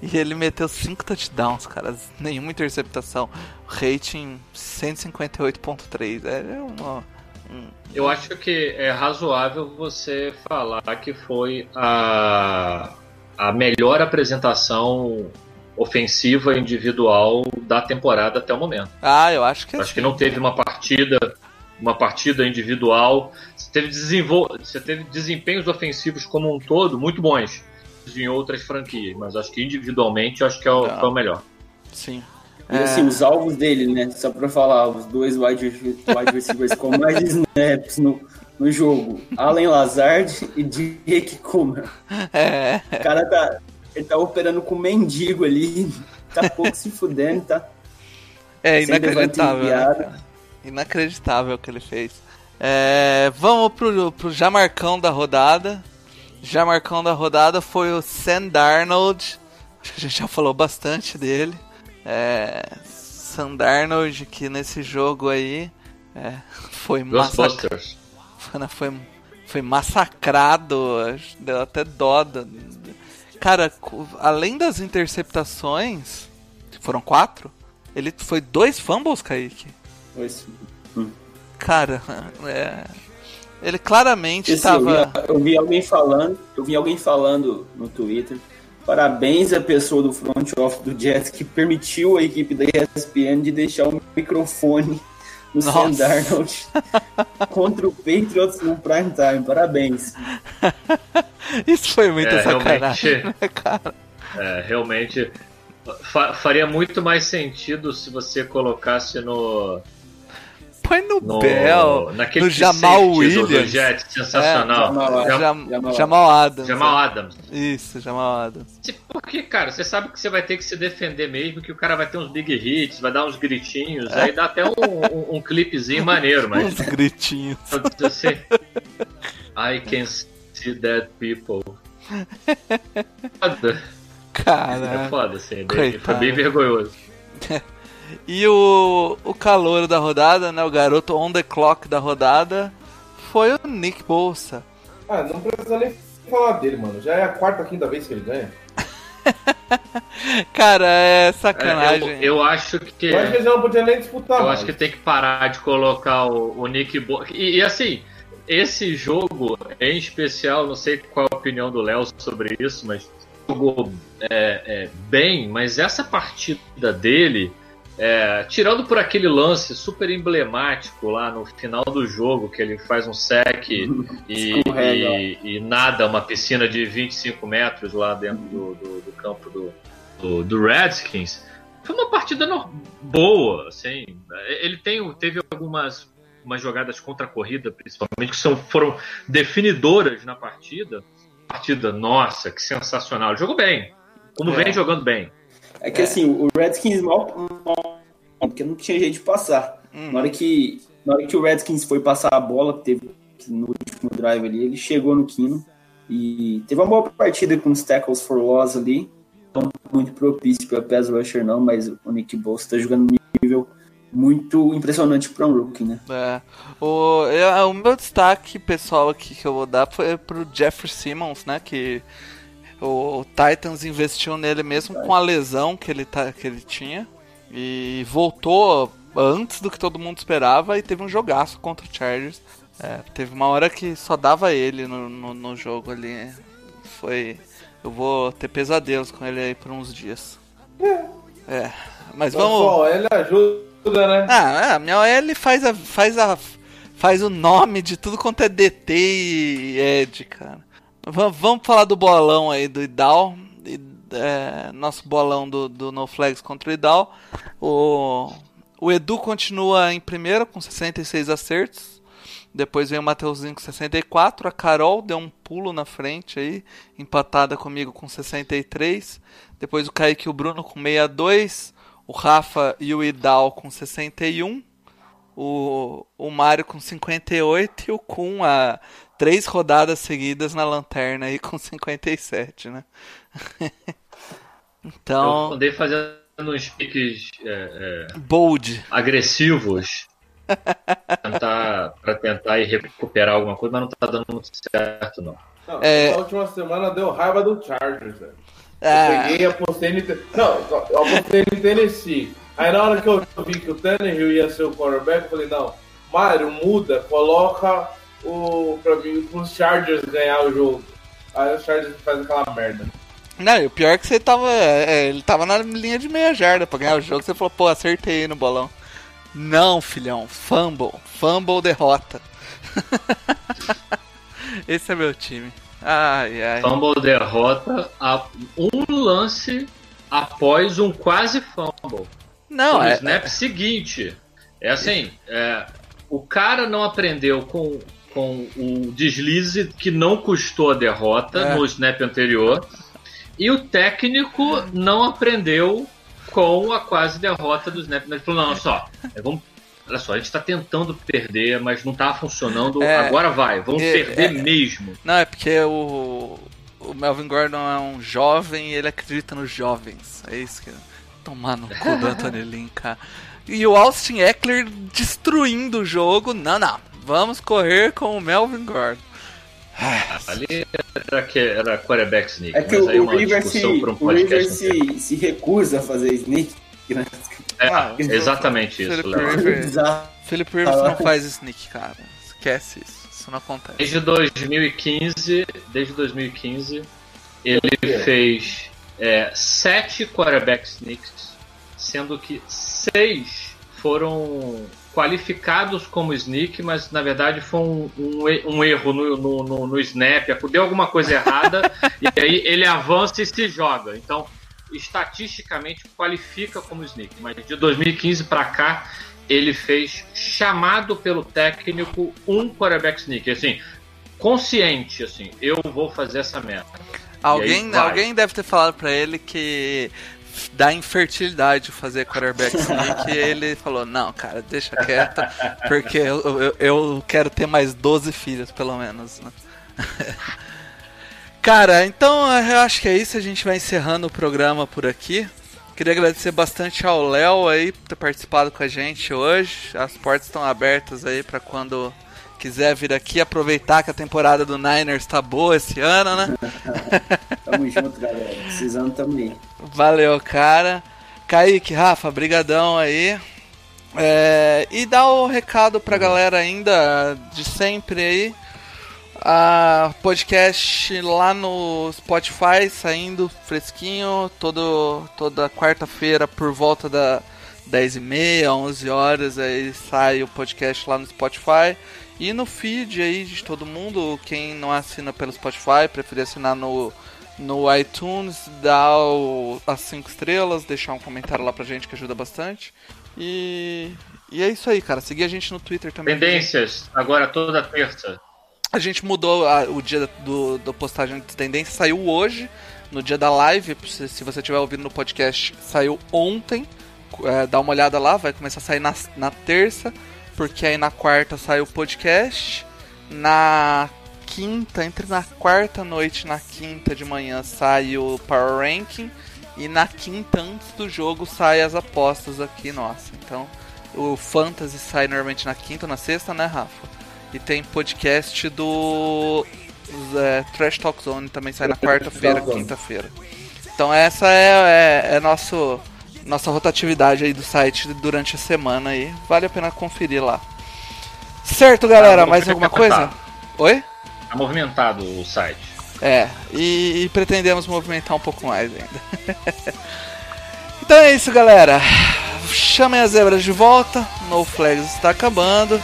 E ele meteu 5 touchdowns, cara. Nenhuma interceptação. Rating 158.3. É uma. Eu acho que é razoável você falar que foi a, a melhor apresentação ofensiva individual da temporada até o momento. Ah, eu acho que Acho que não teve uma partida, uma partida individual. Você teve, desenvol... você teve desempenhos ofensivos como um todo muito bons em outras franquias, mas acho que individualmente acho que é o, foi o melhor. Sim. E assim, os alvos dele, né? Só pra falar, os dois wide, wide receivers com mais snaps no, no jogo. Allen Lazard e Jake Comer. É. O cara tá, ele tá operando com mendigo ali. Tá pouco se fudendo, tá? É inacreditável. Né? Inacreditável o que ele fez. É, vamos pro, pro Jamarcão da rodada. Jamarcão da rodada foi o Sam Darnold. Acho que a gente já falou bastante dele. É, Sam Darnold que nesse jogo aí é, foi massacrado. Foi, foi massacrado. Deu até dó. da- Cara, além das interceptações, foram quatro, ele foi dois fumbles, Kaique. Pois. Cara, é, ele claramente eu, estava. vi, eu vi alguém falando, eu vi alguém falando no Twitter. Parabéns à pessoa do front office do Jets que permitiu a equipe da ESPN de deixar o microfone no Sam. Darnold contra o Patriots no prime time. Parabéns. Isso foi muita É, sacanagem, realmente. né, cara? É, realmente fa- faria muito mais sentido se você colocasse no, Põe no, no Bell, naquele no Jamal safeties do Williams. Jet, sensacional. Jamal- Jam- Jam- Jamal- Adams. Jamal Adams. Isso, Jamal Adams. Porque, cara, você sabe que você vai ter que se defender mesmo, que o cara vai ter uns big hits, vai dar uns gritinhos, aí dá até um, um, um clipezinho maneiro, mas Uns gritinhos. assim, I can see dead people. Foda, é Cara. foda, assim, foi bem vergonhoso. E o, o calor da rodada, né? O garoto on the clock da rodada foi o Nick Bolsa. Ah, não precisa nem falar dele, mano. Já é a quarta, quinta vez que ele ganha. Cara, é É, sacanagem. eu, eu acho que. Eu acho que não podia nem disputar Eu mais. acho que tem que parar de colocar o, o Nick Bo... e, e assim, esse jogo em especial, não sei qual a opinião do Léo sobre isso, mas jogou é, é, bem, mas essa partida dele, é, tirando por aquele lance super emblemático lá no final do jogo, que ele faz um sec e, e, e nada uma piscina de 25 metros lá dentro do, do- do campo do, do, do Redskins. Foi uma partida boa, assim. Ele tem, teve algumas umas jogadas contra a corrida, principalmente, que são, foram definidoras na partida. Partida, nossa, que sensacional. Jogou bem. Como É. vem jogando bem. É que assim, o Redskins mal, mal- porque não tinha jeito de passar. Hum. Na hora que na hora que o Redskins foi passar a bola, teve no último drive ali, ele chegou no Kino E teve uma boa partida com os tackles for loss ali. Não muito propício para pass rusher não, mas o Nick Bosa está jogando nível muito impressionante para um rookie, né? É. O, é, o meu destaque pessoal aqui que eu vou dar foi pro Jeffrey Simmons, né? Que o, o Titans investiu nele mesmo com a lesão que ele, tá, que ele tinha. E voltou antes do que todo mundo esperava e teve um jogaço contra o Chargers. É, teve uma hora que só dava ele no, no, no jogo ali. Foi. Eu vou ter pesadelos com ele aí por uns dias. É. Mas vamos. Bom, ele ajuda, né? Ah, é, a minha OL faz, a, faz, a, faz o nome de tudo quanto é DT e Ed, cara. Va- Vamos falar do bolão aí do Idal. É, nosso bolão do, do No Flags contra o Idal. O, o Edu continua em primeiro com 66 acertos. Depois vem o Mateuzinho com 64. A Carol deu um pulo na frente aí, empatada comigo com 63. Depois o Kaique e o Bruno com 62. O Rafa e o Idal com 61. O, o Mário com 58 e o Kun a três rodadas seguidas na lanterna aí com 57, né? Eu então, andei fazendo uns piques é, é, bold. agressivos tentar, pra tentar ir recuperar alguma coisa, mas não tá dando muito certo, não. Não, É. Essa última semana deu raiva do Chargers, velho. Ah, Peguei e apostei no. Não, eu apostei no Tennessee. Aí na hora que eu vi que o Tannehill ia ser o quarterback, eu falei, não, Mário, muda, coloca o. pra mim, os Chargers ganhar o jogo. Aí os Chargers fazem aquela merda. Não, o pior é que você tava. é, ele tava na linha de meia jarda pra ganhar o jogo. Você falou, pô, acertei no bolão. Não, filhão, fumble. Fumble derrota. Esse é meu time. Ai, ai. Fumble derrota a um lance após um quase fumble. Não, no é. snap seguinte. É assim, é, o cara não aprendeu com, com o deslize que não custou a derrota É. no snap anterior. E o técnico não aprendeu com a quase derrota do snap. Ele falou, não, olha só, é, vamos, olha só, a gente tá tentando perder, mas não tá funcionando, É. agora vai, vamos É, perder é. mesmo. Não, é porque o, o Melvin Gordon é um jovem e ele acredita nos jovens. É isso que é. Tomar no cu do Anthony Lynn, cara. E o Austin Eckler destruindo o jogo. Não, não. Vamos correr com o Melvin Gordon. Ali era, que, era quarterback sneak, É que mas o, aí é o uma Rivers, se, um o podcast. se, se recusa a fazer sneak, né? É, Ah, exatamente isso, Philip Léo. Rivers. Philip Rivers não faz sneak, cara. Esquece isso. Isso não acontece. Desde 2015, desde 2015, ele fez é, sete quarterback sneaks, sendo que seis foram qualificados como sneak, mas na verdade foi um, um um erro no, no, no, no snap, deu alguma coisa errada e aí ele avança e se joga. Então, estatisticamente qualifica como sneak, mas de 2015 para cá ele fez chamado pelo técnico um quarterback sneak, assim, consciente, assim, eu vou fazer essa merda. Alguém, alguém deve ter falado pra ele que dá infertilidade fazer quarterback sneak e ele falou, não, cara, deixa quieto, porque eu, eu, eu quero ter mais 12 filhos, pelo menos, né? Cara, então eu acho que é isso, a gente vai encerrando o programa por aqui. Queria agradecer bastante ao Léo aí por ter participado com a gente hoje. As portas estão abertas aí pra quando quiser vir aqui aproveitar que a temporada do Niners tá boa esse ano, né? Tamo junto, galera. Precisando tamo aí. Valeu, cara. Kaique, Rafa, brigadão aí. É, e dá o recado pra galera ainda de sempre aí. A podcast lá no Spotify saindo fresquinho todo, toda quarta-feira por volta da 10h30, 11 horas aí sai o podcast lá no Spotify e no feed aí de todo mundo, quem não assina pelo Spotify, preferir assinar no no iTunes, dar o- as 5 estrelas, deixar um comentário lá pra gente que ajuda bastante. E, e é isso aí, cara. Seguir a gente no Twitter também. Tendências, agora toda terça. A gente mudou a- o dia do, do postagem de tendência, saiu hoje, no dia da live. Se, se você estiver ouvindo no podcast, saiu ontem. É, dá uma olhada lá, vai começar a sair na, na terça, porque aí na quarta sai o podcast. Na quinta, entre na quarta noite e na quinta de manhã sai o Power Ranking. E na quinta, antes do jogo, sai as apostas aqui, nossa. Então, o Fantasy sai normalmente na quinta ou na sexta, né, Rafa? E tem podcast do é, Trash Talk Zone também sai na quarta-feira, quinta-feira. Então essa é, é, é nosso, nossa rotatividade aí do site durante a semana aí. Vale a pena conferir lá. Certo, galera, Ah, mais alguma coisa? Oi? Tá movimentado o site. É, e, e pretendemos movimentar um pouco mais ainda. então é isso, galera. Chamem as zebras de volta. No Flags está acabando.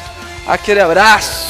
Aquele abraço.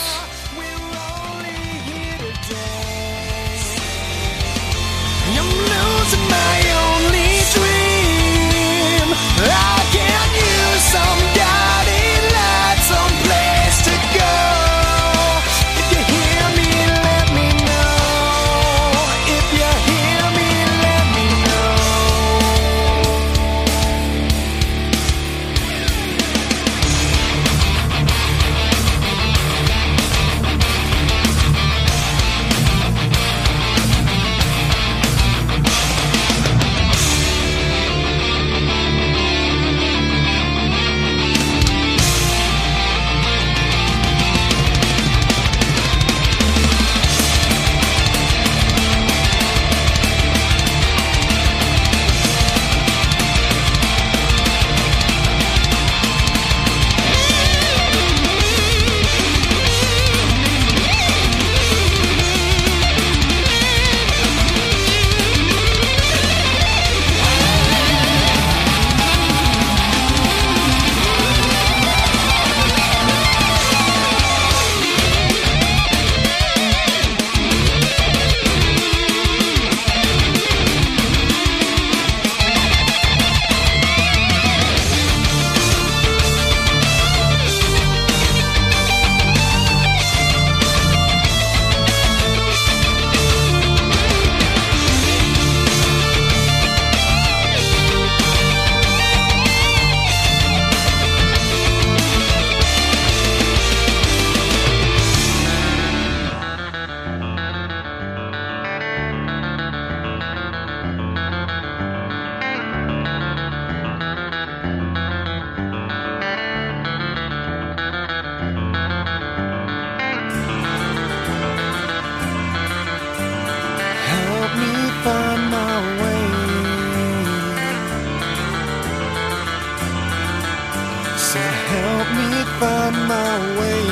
So help me find my way.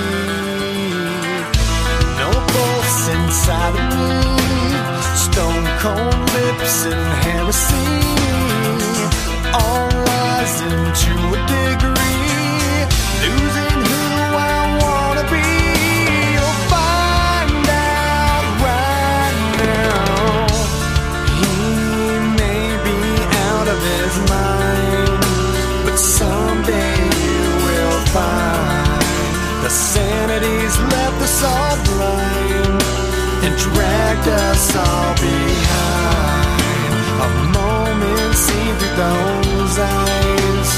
No pulse inside of me. Stone cold lips and heresy. All rising to a degree. Us all blind and dragged us all behind. A moment seen through those eyes,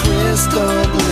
crystal blue